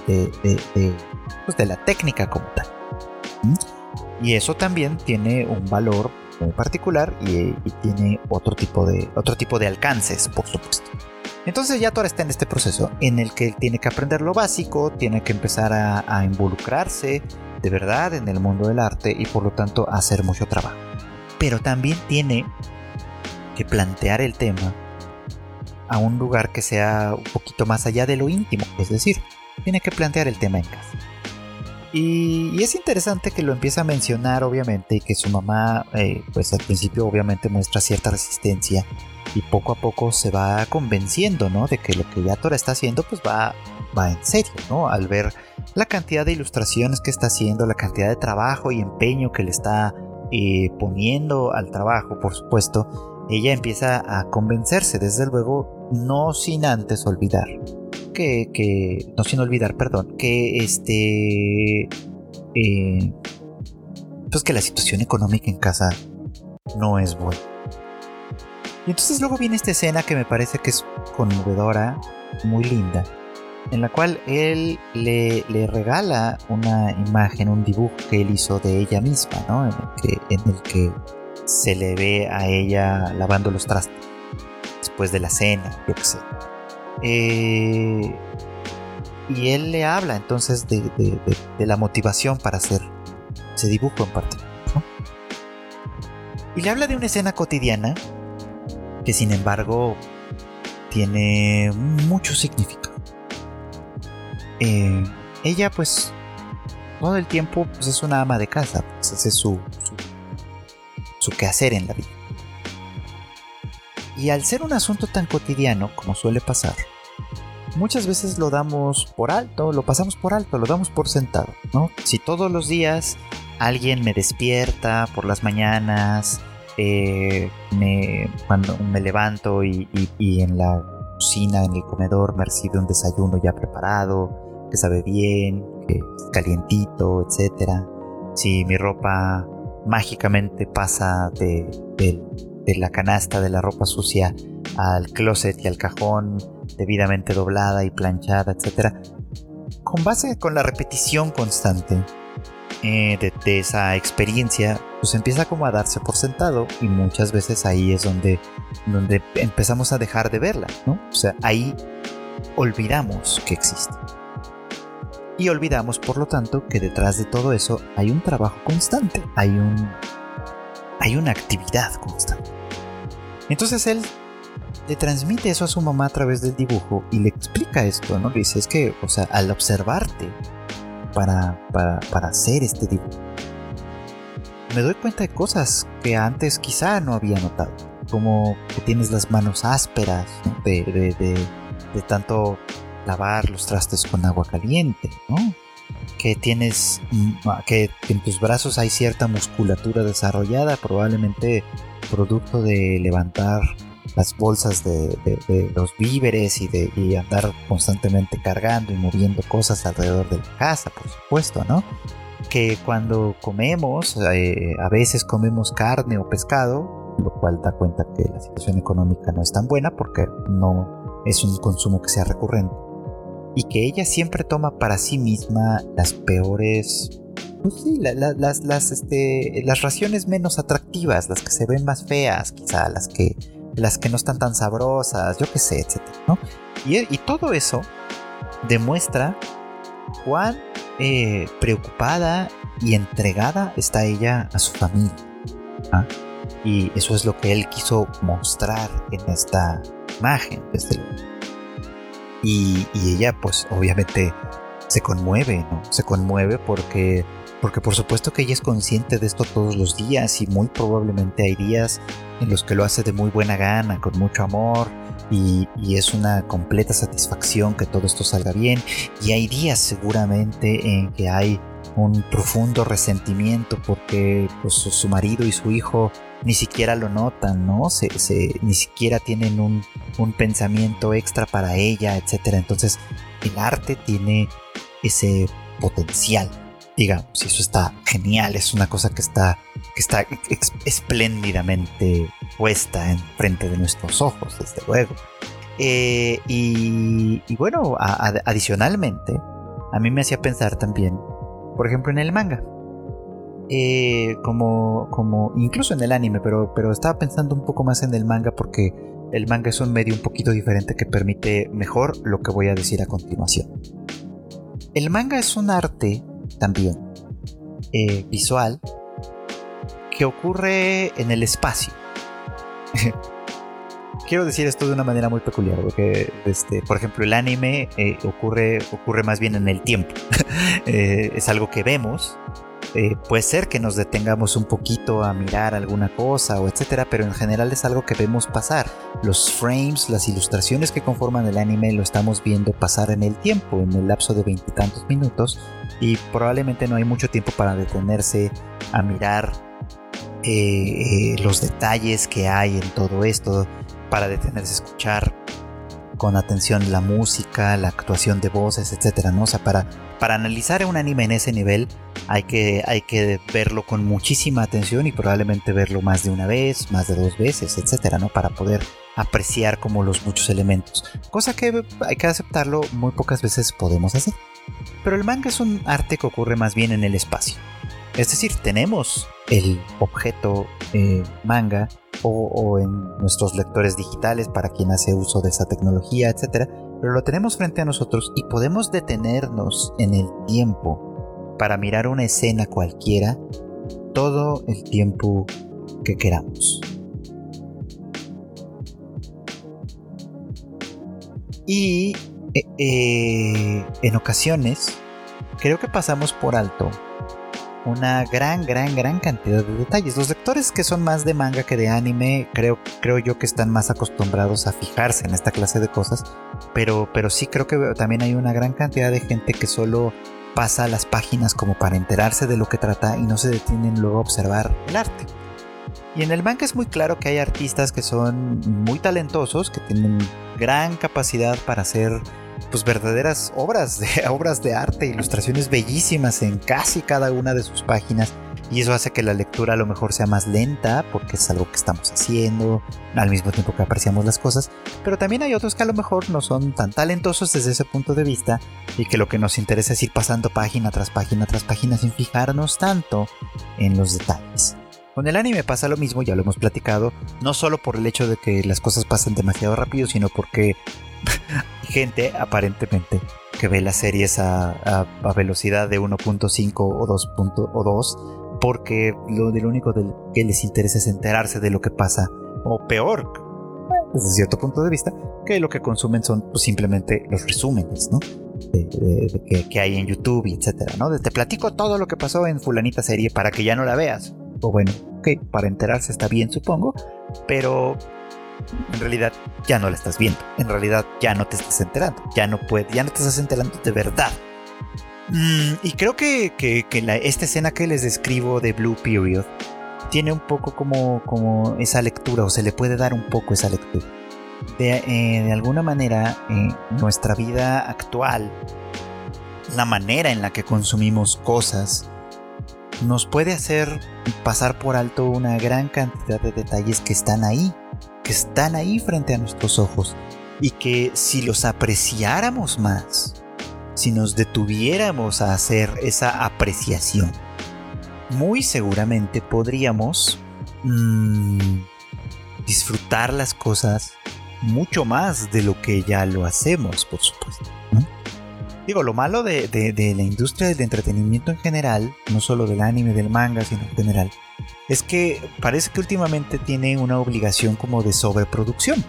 pues, de, la técnica como tal. Y eso también tiene un valor muy particular y, tiene otro tipo, de, otro tipo de alcances, por supuesto. Entonces ya Tora está en este proceso en el que tiene que aprender lo básico, tiene que empezar a involucrarse de verdad en el mundo del arte y por lo tanto hacer mucho trabajo. Pero también tiene que plantear el tema a un lugar que sea un poquito más allá de lo íntimo, es decir, tiene que plantear el tema en casa. Y, es interesante que lo empieza a mencionar, obviamente, y que su mamá, eh, pues al principio obviamente muestra cierta resistencia y poco a poco se va convenciendo, ¿no? De que lo que Yatora está haciendo, pues va, va en serio, ¿no? Al ver la cantidad de ilustraciones que está haciendo, la cantidad de trabajo y empeño que le está eh, poniendo al trabajo, por supuesto, ella empieza a convencerse, desde luego, no sin antes olvidar que, que no sin olvidar, perdón, que este, eh, pues que la situación económica en casa no es buena. Y entonces luego viene esta escena que me parece que es conmovedora, muy linda, en la cual él le, regala una imagen, un dibujo que él hizo de ella misma, ¿no? En el que, en el que se le ve a ella lavando los trastes después de la cena, yo qué sé. Eh, y él le habla entonces de, la motivación para hacer ese dibujo en parte. Y le habla de una escena cotidiana que sin embargo tiene mucho significado. Eh, ella pues todo el tiempo pues, es una ama de casa, pues hace su, su, su quehacer en la vida. Y al ser un asunto tan cotidiano como suele pasar, muchas veces lo damos por alto, lo pasamos por alto, lo damos por sentado, ¿no? Si todos los días alguien me despierta por las mañanas, eh, me, cuando me levanto y, en la cocina, en el comedor, me recibe un desayuno ya preparado, que sabe bien, que es calientito, etc. Si mi ropa mágicamente pasa de, de la canasta de la ropa sucia al closet y al cajón debidamente doblada y planchada, etc. Con base con la repetición constante eh, de, esa experiencia, pues empieza como a darse por sentado y muchas veces ahí es donde, donde empezamos a dejar de verla, ¿no? O sea, ahí olvidamos que existe. Y olvidamos, por lo tanto, que detrás de todo eso hay un trabajo constante, hay un hay una actividad constante. Entonces él le transmite eso a su mamá a través del dibujo y le explica esto, ¿no? Le dice, es que, o sea, al observarte para, para, hacer este dibujo, me doy cuenta de cosas que antes quizá no había notado, como que tienes las manos ásperas de, de, de, tanto lavar los trastes con agua caliente, ¿no? Que tienes mm, que en tus brazos hay cierta musculatura desarrollada, probablemente producto de levantar las bolsas de, los víveres y de andar constantemente cargando y moviendo cosas alrededor de la casa, por supuesto, ¿no? Que cuando comemos, eh, a veces comemos carne o pescado, lo cual da cuenta que la situación económica no es tan buena porque no es un consumo que sea recurrente. Y que ella siempre toma para sí misma las peores pues sí, las, las, este, las raciones menos atractivas, las que se ven más feas, quizá, las que las que no están tan sabrosas, yo qué sé, etc. Y, todo eso demuestra cuán eh, preocupada y entregada está ella a su familia. ¿ah? Y eso es lo que él quiso mostrar en esta imagen, desde Y, y ella, pues obviamente se conmueve, ¿no? Se conmueve porque porque por supuesto que ella es consciente de esto todos los días y muy probablemente hay días en los que lo hace de muy buena gana, con mucho amor y, es una completa satisfacción que todo esto salga bien y hay días seguramente en que hay un profundo resentimiento porque pues, su marido y su hijo ni siquiera lo notan, ¿no? Se, ni siquiera tienen un, un pensamiento extra para ella, etc. Entonces el arte tiene ese potencial digamos, y eso está genial, es una cosa que está, que está espléndidamente puesta en frente de nuestros ojos, desde luego. Eh, y, bueno, adicionalmente, a mí me hacía pensar también, por ejemplo, en el manga. Eh, como, como, incluso en el anime, pero, pero estaba pensando un poco más en el manga porque el manga es un medio un poquito diferente que permite mejor lo que voy a decir a continuación. El manga es un arte también eh, visual que ocurre en el espacio. Quiero decir esto de una manera muy peculiar, porque, este, por ejemplo, el anime eh, ocurre, ocurre más bien en el tiempo. Eh, es algo que vemos eh, puede ser que nos detengamos un poquito a mirar alguna cosa o etcétera, pero en general es algo que vemos pasar. Los frames, las ilustraciones que conforman el anime lo estamos viendo pasar en el tiempo, en el lapso de veintitantos minutos, y probablemente no hay mucho tiempo para detenerse a mirar eh, eh, los detalles que hay en todo esto, para detenerse a escuchar con atención la música, la actuación de voces, etcétera, ¿no? O sea, para, para analizar un anime en ese nivel hay que, hay que verlo con muchísima atención y probablemente verlo más de una vez, más de dos veces, etcétera, ¿no? Para poder apreciar como los muchos elementos. Cosa que hay que aceptarlo, muy pocas veces podemos hacer. Pero el manga es un arte que ocurre más bien en el espacio. Es decir, tenemos el objeto eh, manga o, en nuestros lectores digitales para quien hace uso de esa tecnología, etc. Pero lo tenemos frente a nosotros y podemos detenernos en el tiempo para mirar una escena cualquiera todo el tiempo que queramos. Y eh, eh, en ocasiones creo que pasamos por alto una gran, gran, gran cantidad de detalles. Los lectores que son más de manga que de anime, creo, creo yo que están más acostumbrados a fijarse en esta clase de cosas, pero, pero sí creo que también hay una gran cantidad de gente que solo pasa las páginas como para enterarse de lo que trata y no se detienen luego a observar el arte. Y en el manga es muy claro que hay artistas que son muy talentosos, que tienen gran capacidad para hacer pues verdaderas obras de obras de arte, ilustraciones bellísimas en casi cada una de sus páginas y eso hace que la lectura a lo mejor sea más lenta porque es algo que estamos haciendo al mismo tiempo que apreciamos las cosas, pero también hay otros que a lo mejor no son tan talentosos desde ese punto de vista y que lo que nos interesa es ir pasando página tras página tras página sin fijarnos tanto en los detalles. Con el anime pasa lo mismo, ya lo hemos platicado, no solo por el hecho de que las cosas pasan demasiado rápido, sino porque gente aparentemente que ve las series a, velocidad de 1.5 o 2. o 2 porque lo, lo único que les interesa es enterarse de lo que pasa o peor desde cierto punto de vista que lo que consumen son pues, simplemente los resúmenes ¿no? de, que, hay en YouTube y etcétera ¿no? te platico todo lo que pasó en fulanita serie para que ya no la veas o bueno ok para enterarse está bien supongo pero en realidad ya no la estás viendo. En realidad ya no te estás enterando. Ya no puedes, ya no te estás enterando de verdad. Mm, y creo que, esta escena que les describo de Blue Period tiene un poco como, como esa lectura, o se le puede dar un poco esa lectura. De, eh, alguna manera, eh, nuestra vida actual, la manera en la que consumimos cosas, nos puede hacer pasar por alto una gran cantidad de detalles que están ahí que están ahí frente a nuestros ojos y que si los apreciáramos más, si nos detuviéramos a hacer esa apreciación, muy seguramente podríamos mm, disfrutar las cosas mucho más de lo que ya lo hacemos, por supuesto. Digo, lo malo de, de, la industria del entretenimiento en general, no solo del anime, del manga, sino en general, es que parece que últimamente tiene una obligación como de sobreproducción.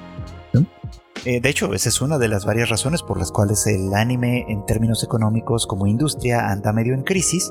Eh, de hecho, esa es una de las varias razones por las cuales el anime en términos económicos como industria anda medio en crisis,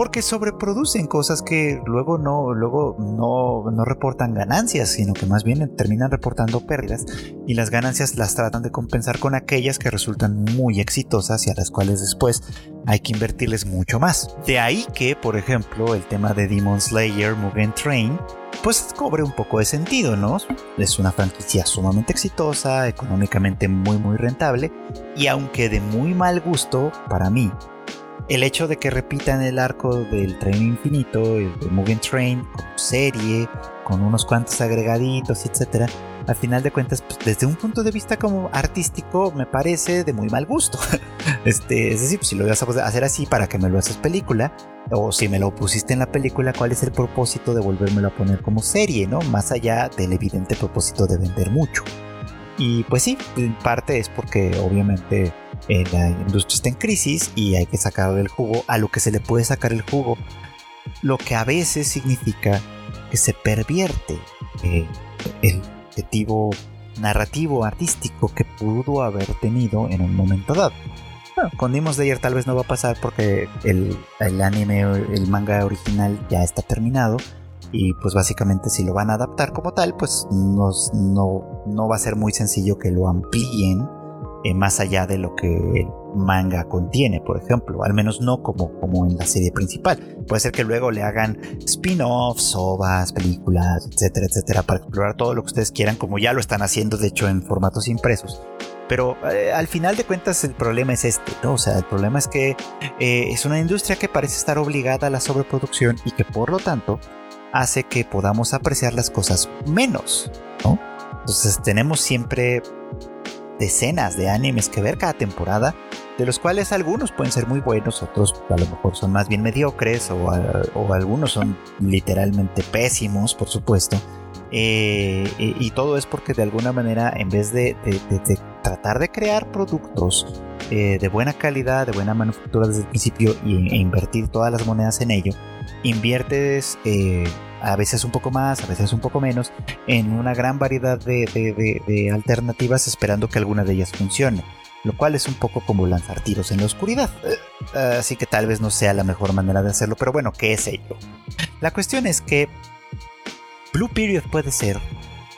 porque sobreproducen cosas que luego no, luego no, reportan ganancias, sino que más bien terminan reportando pérdidas y las ganancias las tratan de compensar con aquellas que resultan muy exitosas y a las cuales después hay que invertirles mucho más. De ahí que, por ejemplo, el tema de Demon Slayer Mugen Train pues cobre un poco de sentido, ¿no? Es una franquicia sumamente exitosa, económicamente muy muy rentable y aunque de muy mal gusto para mí, el hecho de que repitan el arco del tren infinito, el de Train, como serie, con unos cuantos agregaditos, etcétera, al final de cuentas, pues, desde un punto de vista como artístico, me parece de muy mal gusto. este, es decir, pues, si lo vas a hacer así para que me lo haces película, o si me lo pusiste en la película, ¿cuál es el propósito de volvérmelo a poner como serie, no? Más allá del evidente propósito de vender mucho. Y pues sí, en parte es porque obviamente eh, la industria está en crisis y hay que sacar del jugo a lo que se le puede sacar el jugo. Lo que a veces significa que se pervierte eh, el objetivo narrativo artístico que pudo haber tenido en un momento dado. con Demon Slayer tal vez no va a pasar porque el, el anime, el manga original ya está terminado. Y pues básicamente si lo van a adaptar como tal, pues no, no va a ser muy sencillo que lo amplíen eh, más allá de lo que el manga contiene, por ejemplo, al menos no como, como en la serie principal. Puede ser que luego le hagan spin-offs, ovas, películas, etcétera, etcétera, para explorar todo lo que ustedes quieran, como ya lo están haciendo, de hecho, en formatos impresos. Pero eh, al final de cuentas el problema es este, ¿no? O sea, el problema es que eh, es una industria que parece estar obligada a la sobreproducción y que por lo tanto hace que podamos apreciar las cosas menos, ¿no? Entonces tenemos siempre decenas de animes que ver cada temporada, de los cuales algunos pueden ser muy buenos, otros a lo mejor son más bien mediocres o, algunos son literalmente pésimos, por supuesto. Eh, y, todo es porque de alguna manera en vez de, tratar de crear productos eh, de buena calidad, de buena manufactura desde el principio e invertir todas las monedas en ello, inviertes eh, a veces un poco más, a veces un poco menos, en una gran variedad de, alternativas esperando que alguna de ellas funcione, lo cual es un poco como lanzar tiros en la oscuridad. Eh, así que tal vez no sea la mejor manera de hacerlo, pero bueno, ¿qué es ello? La cuestión es que Blue Period puede ser,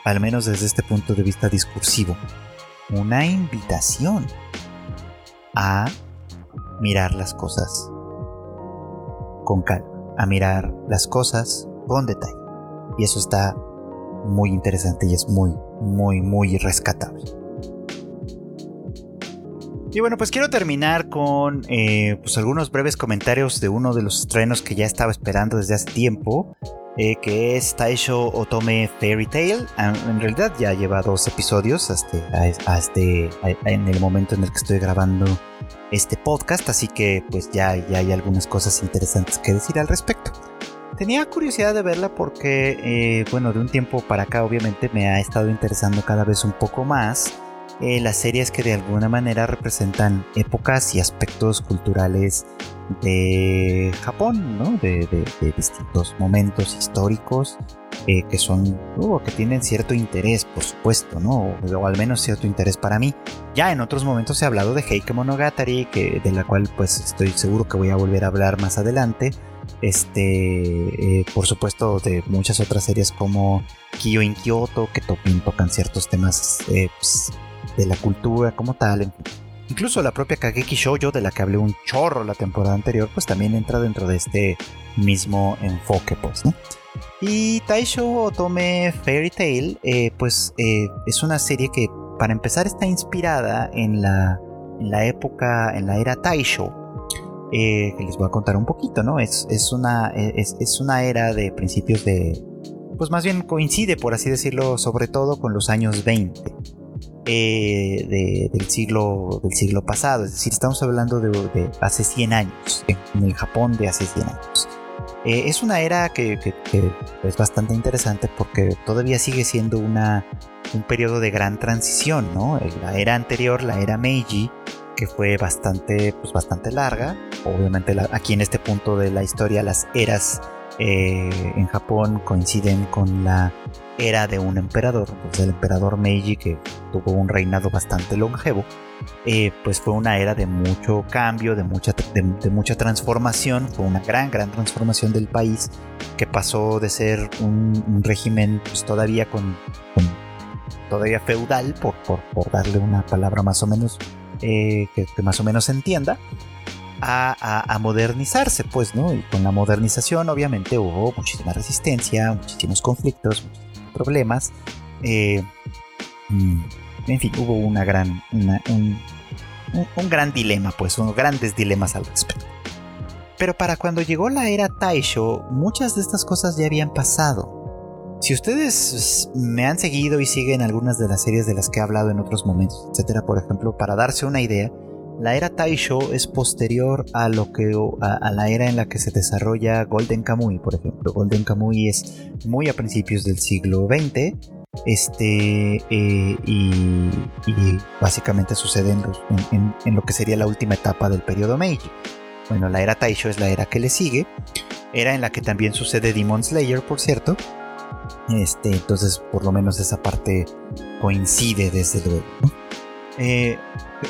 al menos desde este punto de vista discursivo, una invitación a mirar las cosas con calma, a mirar las cosas con detalle. Y eso está muy interesante y es muy, muy, muy rescatable. Y bueno, pues quiero terminar con eh, pues algunos breves comentarios de uno de los estrenos que ya estaba esperando desde hace tiempo, eh, que es Taisho Otome Fairy Tale. Ah, en realidad ya lleva dos episodios hasta, este, en el momento en el que estoy grabando este podcast, así que pues ya, ya hay algunas cosas interesantes que decir al respecto. Tenía curiosidad de verla porque, eh, bueno, de un tiempo para acá obviamente me ha estado interesando cada vez un poco más eh, las series que de alguna manera representan épocas y aspectos culturales de Japón, ¿no? De, distintos momentos históricos eh, que son, uh, que tienen cierto interés, por supuesto, ¿no? O, al menos cierto interés para mí. Ya en otros momentos he hablado de Heike Monogatari, que, de la cual pues estoy seguro que voy a volver a hablar más adelante. Este, eh, por supuesto, de muchas otras series como Kyo in Kyoto, que tocan ciertos temas eh, pues, de la cultura como tal. Incluso la propia Kageki Shoujo, de la que hablé un chorro la temporada anterior, pues también entra dentro de este mismo enfoque, pues. Y Taisho Otome Fairy Tail, eh, pues es una serie que para empezar está inspirada en la, en la época, en la era Taisho, eh, que les voy a contar un poquito, ¿no? Es, es, una, es, una era de principios de... Pues más bien coincide, por así decirlo, sobre todo con los años 20 eh, del, siglo, del siglo pasado. Es decir, estamos hablando de, hace 100 años, en el Japón de hace 100 años. Eh, es una era que, que, es bastante interesante porque todavía sigue siendo una, un periodo de gran transición, ¿no? La era anterior, la era Meiji, fue bastante, pues bastante larga. Obviamente aquí en este punto de la historia las eras eh, en Japón coinciden con la era de un emperador, pues el emperador Meiji que tuvo un reinado bastante longevo, eh, pues fue una era de mucho cambio, de mucha, de, mucha transformación, fue una gran, gran transformación del país que pasó de ser un, régimen pues, todavía con, todavía feudal, por, por darle una palabra más o menos eh, que, más o menos se entienda, a, modernizarse, pues, ¿no? Y con la modernización, obviamente, hubo muchísima resistencia, muchísimos conflictos, muchísimos problemas. Eh, mm, en fin, hubo una gran, un, gran dilema, pues, unos grandes dilemas al respecto. Pero para cuando llegó la era Taisho, muchas de estas cosas ya habían pasado. Si ustedes me han seguido y siguen algunas de las series de las que he hablado en otros momentos, etcétera, por ejemplo, para darse una idea, la era Taisho es posterior a lo que a, la era en la que se desarrolla Golden Kamuy, por ejemplo. Golden Kamuy es muy a principios del siglo XX, este eh, y, básicamente sucede en, lo que sería la última etapa del periodo Meiji. Bueno, la era Taisho es la era que le sigue, era en la que también sucede Demon Slayer, por cierto, este, entonces, por lo menos esa parte coincide desde luego. Eh,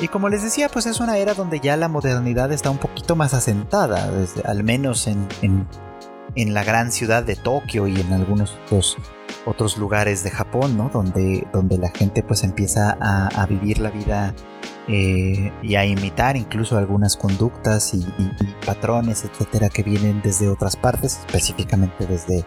y como les decía, pues es una era donde ya la modernidad está un poquito más asentada, desde, al menos en, la gran ciudad de Tokio y en algunos otros, lugares de Japón, ¿no? Donde, donde la gente pues empieza a, vivir la vida eh, y a imitar incluso algunas conductas y, patrones, etcétera, que vienen desde otras partes, específicamente desde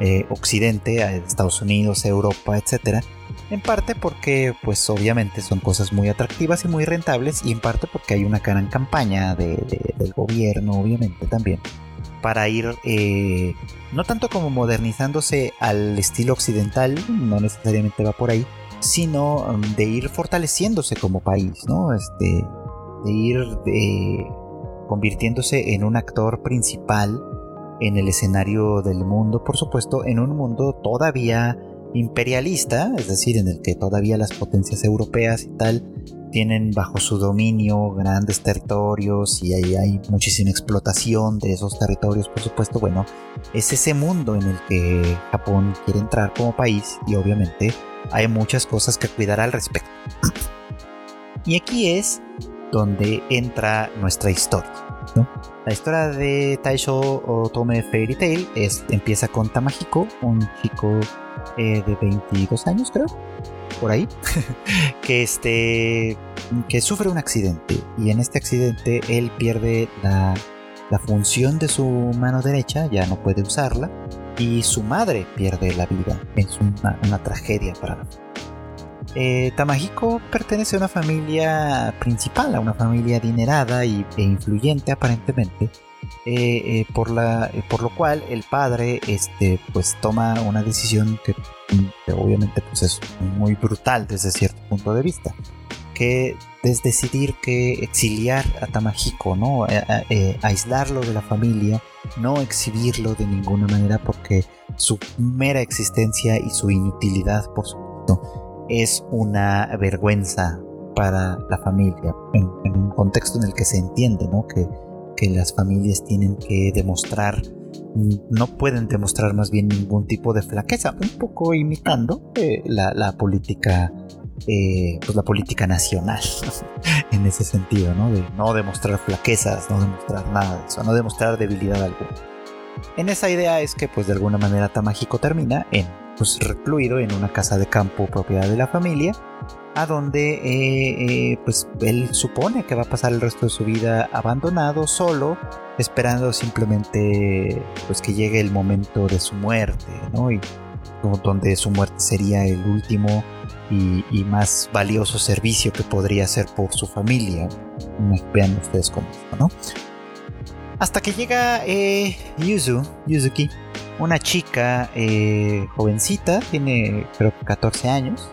eh, Occidente, Estados Unidos, Europa, etcétera en parte porque, pues obviamente son cosas muy atractivas y muy rentables, y en parte porque hay una gran campaña del gobierno, obviamente también, para ir eh, no tanto como modernizándose al estilo occidental, no necesariamente va por ahí, sino um, de ir fortaleciéndose como país, ¿no? Este, de ir de, convirtiéndose en un actor principal en el escenario del mundo, por supuesto, en un mundo todavía imperialista, es decir, en el que todavía las potencias europeas y tal tienen bajo su dominio grandes territorios y ahí hay muchísima explotación de esos territorios, por supuesto, bueno, es ese mundo en el que Japón quiere entrar como país y obviamente hay muchas cosas que cuidar al respecto. y aquí es donde entra nuestra historia. La historia de Taisho Otome Fairy Tail es, empieza con Tamahiko, un chico eh, de 22 años, creo, por ahí, que, este, que sufre un accidente y en este accidente él pierde la, la función de su mano derecha, ya no puede usarla, y su madre pierde la vida. Es una, tragedia para la eh, pertenece a una familia principal, a una familia adinerada y, e influyente aparentemente, eh, eh, por, la, eh, por lo cual el padre este, pues, toma una decisión que, obviamente pues, es muy brutal desde cierto punto de vista, que es decidir que exiliar a Tamahiko, ¿no? aislarlo de la familia, no exhibirlo de ninguna manera porque su mera existencia y su inutilidad, por supuesto, es una vergüenza para la familia, en, un contexto en el que se entiende, ¿no? Que que las familias tienen que demostrar, no pueden demostrar más bien ningún tipo de flaqueza, un poco imitando eh, la, política, eh, pues la política nacional, en ese sentido, ¿no? De no demostrar flaquezas, no demostrar nada de eso, no demostrar debilidad alguna. En esa idea es que, pues de alguna manera, Tamahiko termina en, pues recluido en una casa de campo propiedad de la familia, a donde eh, eh, pues él supone que va a pasar el resto de su vida abandonado, solo, esperando simplemente pues que llegue el momento de su muerte, ¿no? Y donde su muerte sería el último y, más valioso servicio que podría hacer por su familia. Vean ustedes cómo ¿no? Hasta que llega eh, Yuzu, Yuzuki, una chica eh, jovencita, tiene creo que 14 años,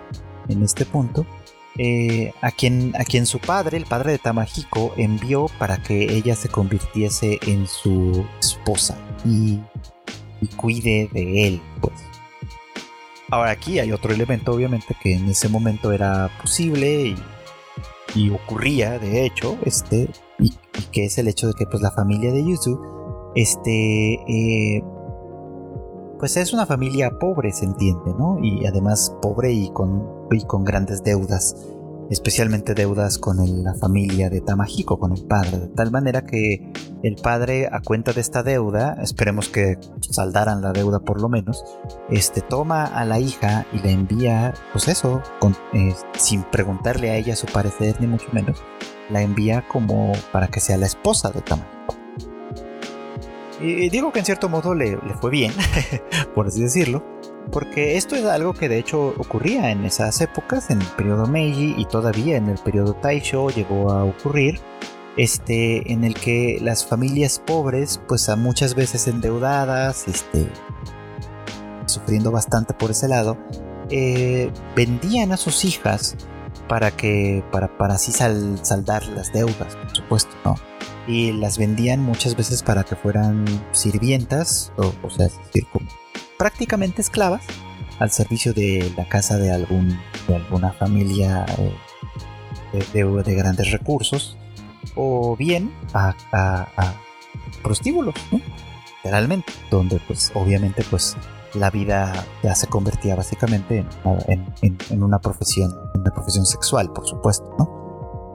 en este punto, eh, a, quien, a quien su padre, el padre de Tamahiko, envió para que ella se convirtiese en su esposa y, cuide de él, pues. Ahora aquí hay otro elemento, obviamente, que en ese momento era posible y, ocurría, de hecho, este, y, que es el hecho de que pues la familia de Yuzu, este, eh, pues es una familia pobre, se entiende, ¿no? Y además pobre y con y con grandes deudas, especialmente deudas con la familia de Tamahiko, con el padre, de tal manera que el padre a cuenta de esta deuda, esperemos que saldaran la deuda por lo menos, este toma a la hija y la envía, pues eso, eh, sin preguntarle a ella su parecer ni mucho menos, la envía como para que sea la esposa de Tamahiko. Y digo que en cierto modo le, le fue bien, por así decirlo, porque esto es algo que de hecho ocurría en esas épocas, en el periodo Meiji y todavía en el periodo Taisho llegó a ocurrir, este, en el que las familias pobres, pues muchas veces endeudadas, este, sufriendo bastante por ese lado, eh, vendían a sus hijas para que, para, para así saldar las deudas, por supuesto, ¿no? Y las vendían muchas veces para que fueran sirvientas, o, o sea, es decir, como prácticamente esclavas al servicio de la casa de, algún, de alguna familia eh, de, grandes recursos o bien a, prostíbulos, ¿no? literalmente, donde pues obviamente pues la vida ya se convertía básicamente en, una profesión una profesión sexual, por supuesto, ¿no?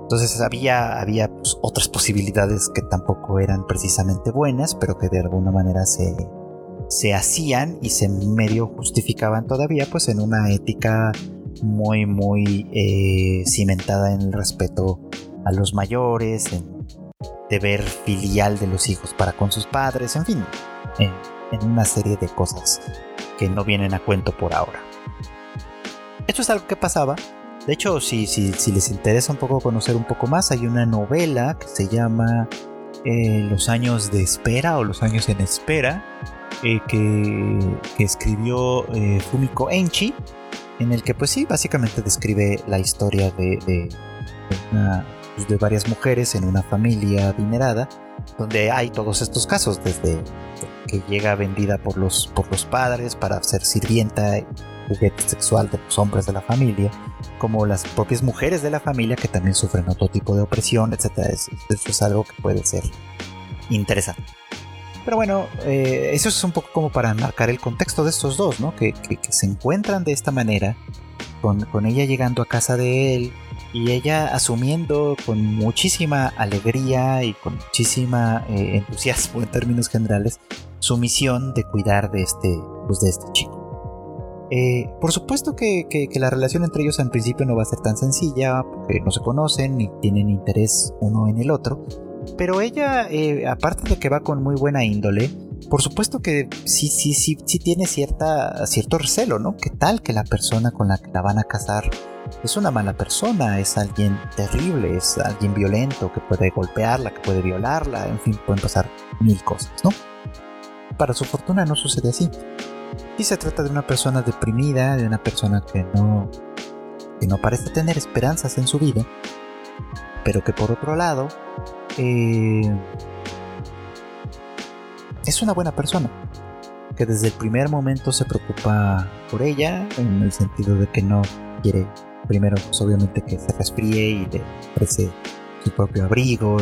Entonces había, había pues, otras posibilidades que tampoco eran precisamente buenas, pero que de alguna manera se, se hacían y se medio justificaban todavía pues en una ética muy muy eh, cimentada en el respeto a los mayores, en deber filial de los hijos para con sus padres, en fin, en, en una serie de cosas que no vienen a cuento por ahora. Esto es algo que pasaba de hecho, si, si, les interesa un poco conocer un poco más, hay una novela que se llama eh, Los años de espera o Los años en espera, eh, que, escribió eh, Fumiko Enchi, en el que pues sí, básicamente describe la historia de, de, pues, de varias mujeres en una familia adinerada, donde hay todos estos casos, desde que llega vendida por los, por los padres para ser sirvienta juguete sexual de los hombres de la familia, como las propias mujeres de la familia que también sufren otro tipo de opresión, etc. Eso, es algo que puede ser interesante. Pero bueno, eh, eso es un poco como para marcar el contexto de estos dos, ¿no? Que, se encuentran de esta manera, con, con, ella llegando a casa de él y ella asumiendo con muchísima alegría y con muchísima eh, entusiasmo en términos generales su misión de cuidar de este, pues de este chico. Eh, por supuesto que, la relación entre ellos al principio no va a ser tan sencilla, porque no se conocen ni tienen interés uno en el otro, pero ella, eh, aparte de que va con muy buena índole, por supuesto que sí, sí, sí, sí tiene cierta, cierto recelo, ¿no? ¿Qué tal que la persona con la que la van a casar es una mala persona, es alguien terrible, es alguien violento, que puede golpearla, que puede violarla, en fin, pueden pasar mil cosas, ¿no? Para su fortuna no sucede así. Y se trata de una persona deprimida, de una persona que no, que no parece tener esperanzas en su vida, pero que por otro lado eh, es una buena persona, que desde el primer momento se preocupa por ella, en el sentido de que no quiere, primero, pues obviamente que se resfríe y le ofrece su propio abrigo,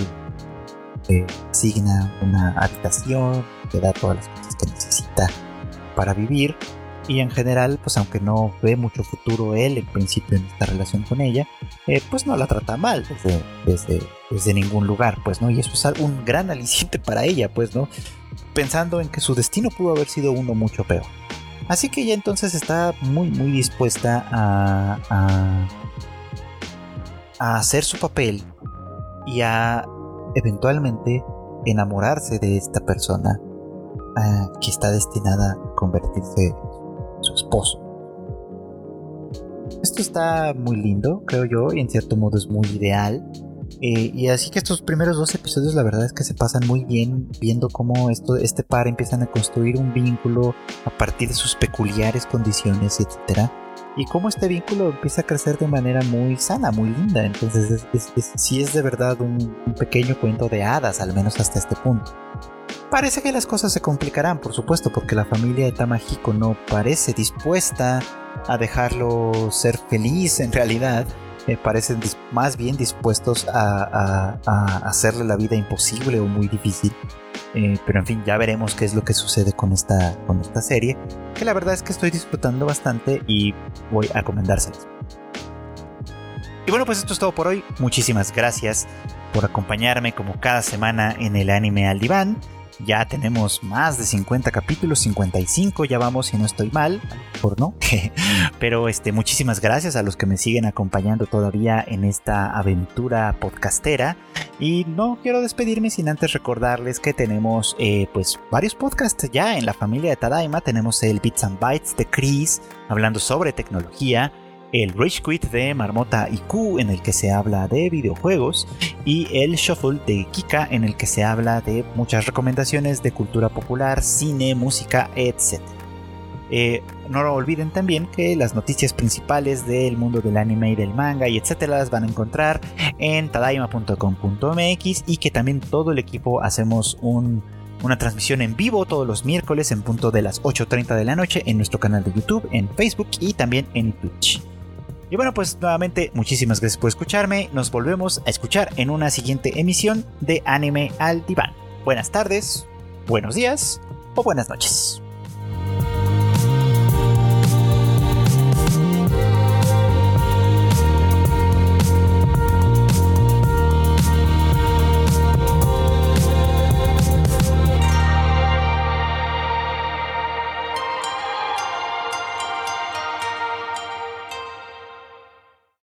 le asigna una habitación, le da todas las cosas que necesita para vivir y en general, pues aunque no ve mucho futuro él en principio en esta relación con ella, eh, pues no la trata mal desde, desde, ningún lugar, pues, ¿no? Y eso es un gran aliciente para ella, pues, ¿no? Pensando en que su destino pudo haber sido uno mucho peor. Así que ella entonces está muy, muy dispuesta a, a, a hacer su papel y a eventualmente enamorarse de esta persona que está destinada convertirse en su esposo. Esto está muy lindo, creo yo, y en cierto modo es muy ideal. Eh, y así que estos primeros dos episodios la verdad es que se pasan muy bien viendo cómo esto, este par empiezan a construir un vínculo a partir de sus peculiares condiciones, etc. Y cómo este vínculo empieza a crecer de manera muy sana, muy linda. Entonces sí es de verdad un pequeño cuento de hadas, al menos hasta este punto. Parece que las cosas se complicarán, por supuesto, porque la familia de Tamahiko no parece dispuesta a dejarlo ser feliz en realidad. Eh, parecen más bien dispuestos a, hacerle la vida imposible o muy difícil. Eh, pero en fin, ya veremos qué es lo que sucede con esta, con esta serie, que la verdad es que estoy disfrutando bastante y voy a recomendárselas. Y bueno, pues esto es todo por hoy. Muchísimas gracias por acompañarme como cada semana en el anime al diván. Ya tenemos más de 50 capítulos, 55 ya vamos si no estoy mal, por no. Pero este, muchísimas gracias a los que me siguen acompañando todavía en esta aventura podcastera. Y no quiero despedirme sin antes recordarles que tenemos eh, pues varios podcasts ya en la familia de Tadaima. Tenemos el Bits and Bytes de Chris hablando sobre tecnología el Rage Quit de Marmota y Q en el que se habla de videojuegos y el Shuffle de Kika en el que se habla de muchas recomendaciones de cultura popular, cine, música, etc. Eh, no lo olviden también que las noticias principales del mundo del anime y del manga y etcétera las van a encontrar en tadaima.com.mx y que también todo el equipo hacemos una transmisión en vivo todos los miércoles en punto de las 8.30 de la noche en nuestro canal de YouTube, en Facebook y también en Twitch. Y bueno, pues nuevamente muchísimas gracias por escucharme. Nos volvemos a escuchar en una siguiente emisión de Anime al Diván. Buenas tardes, buenos días o buenas noches.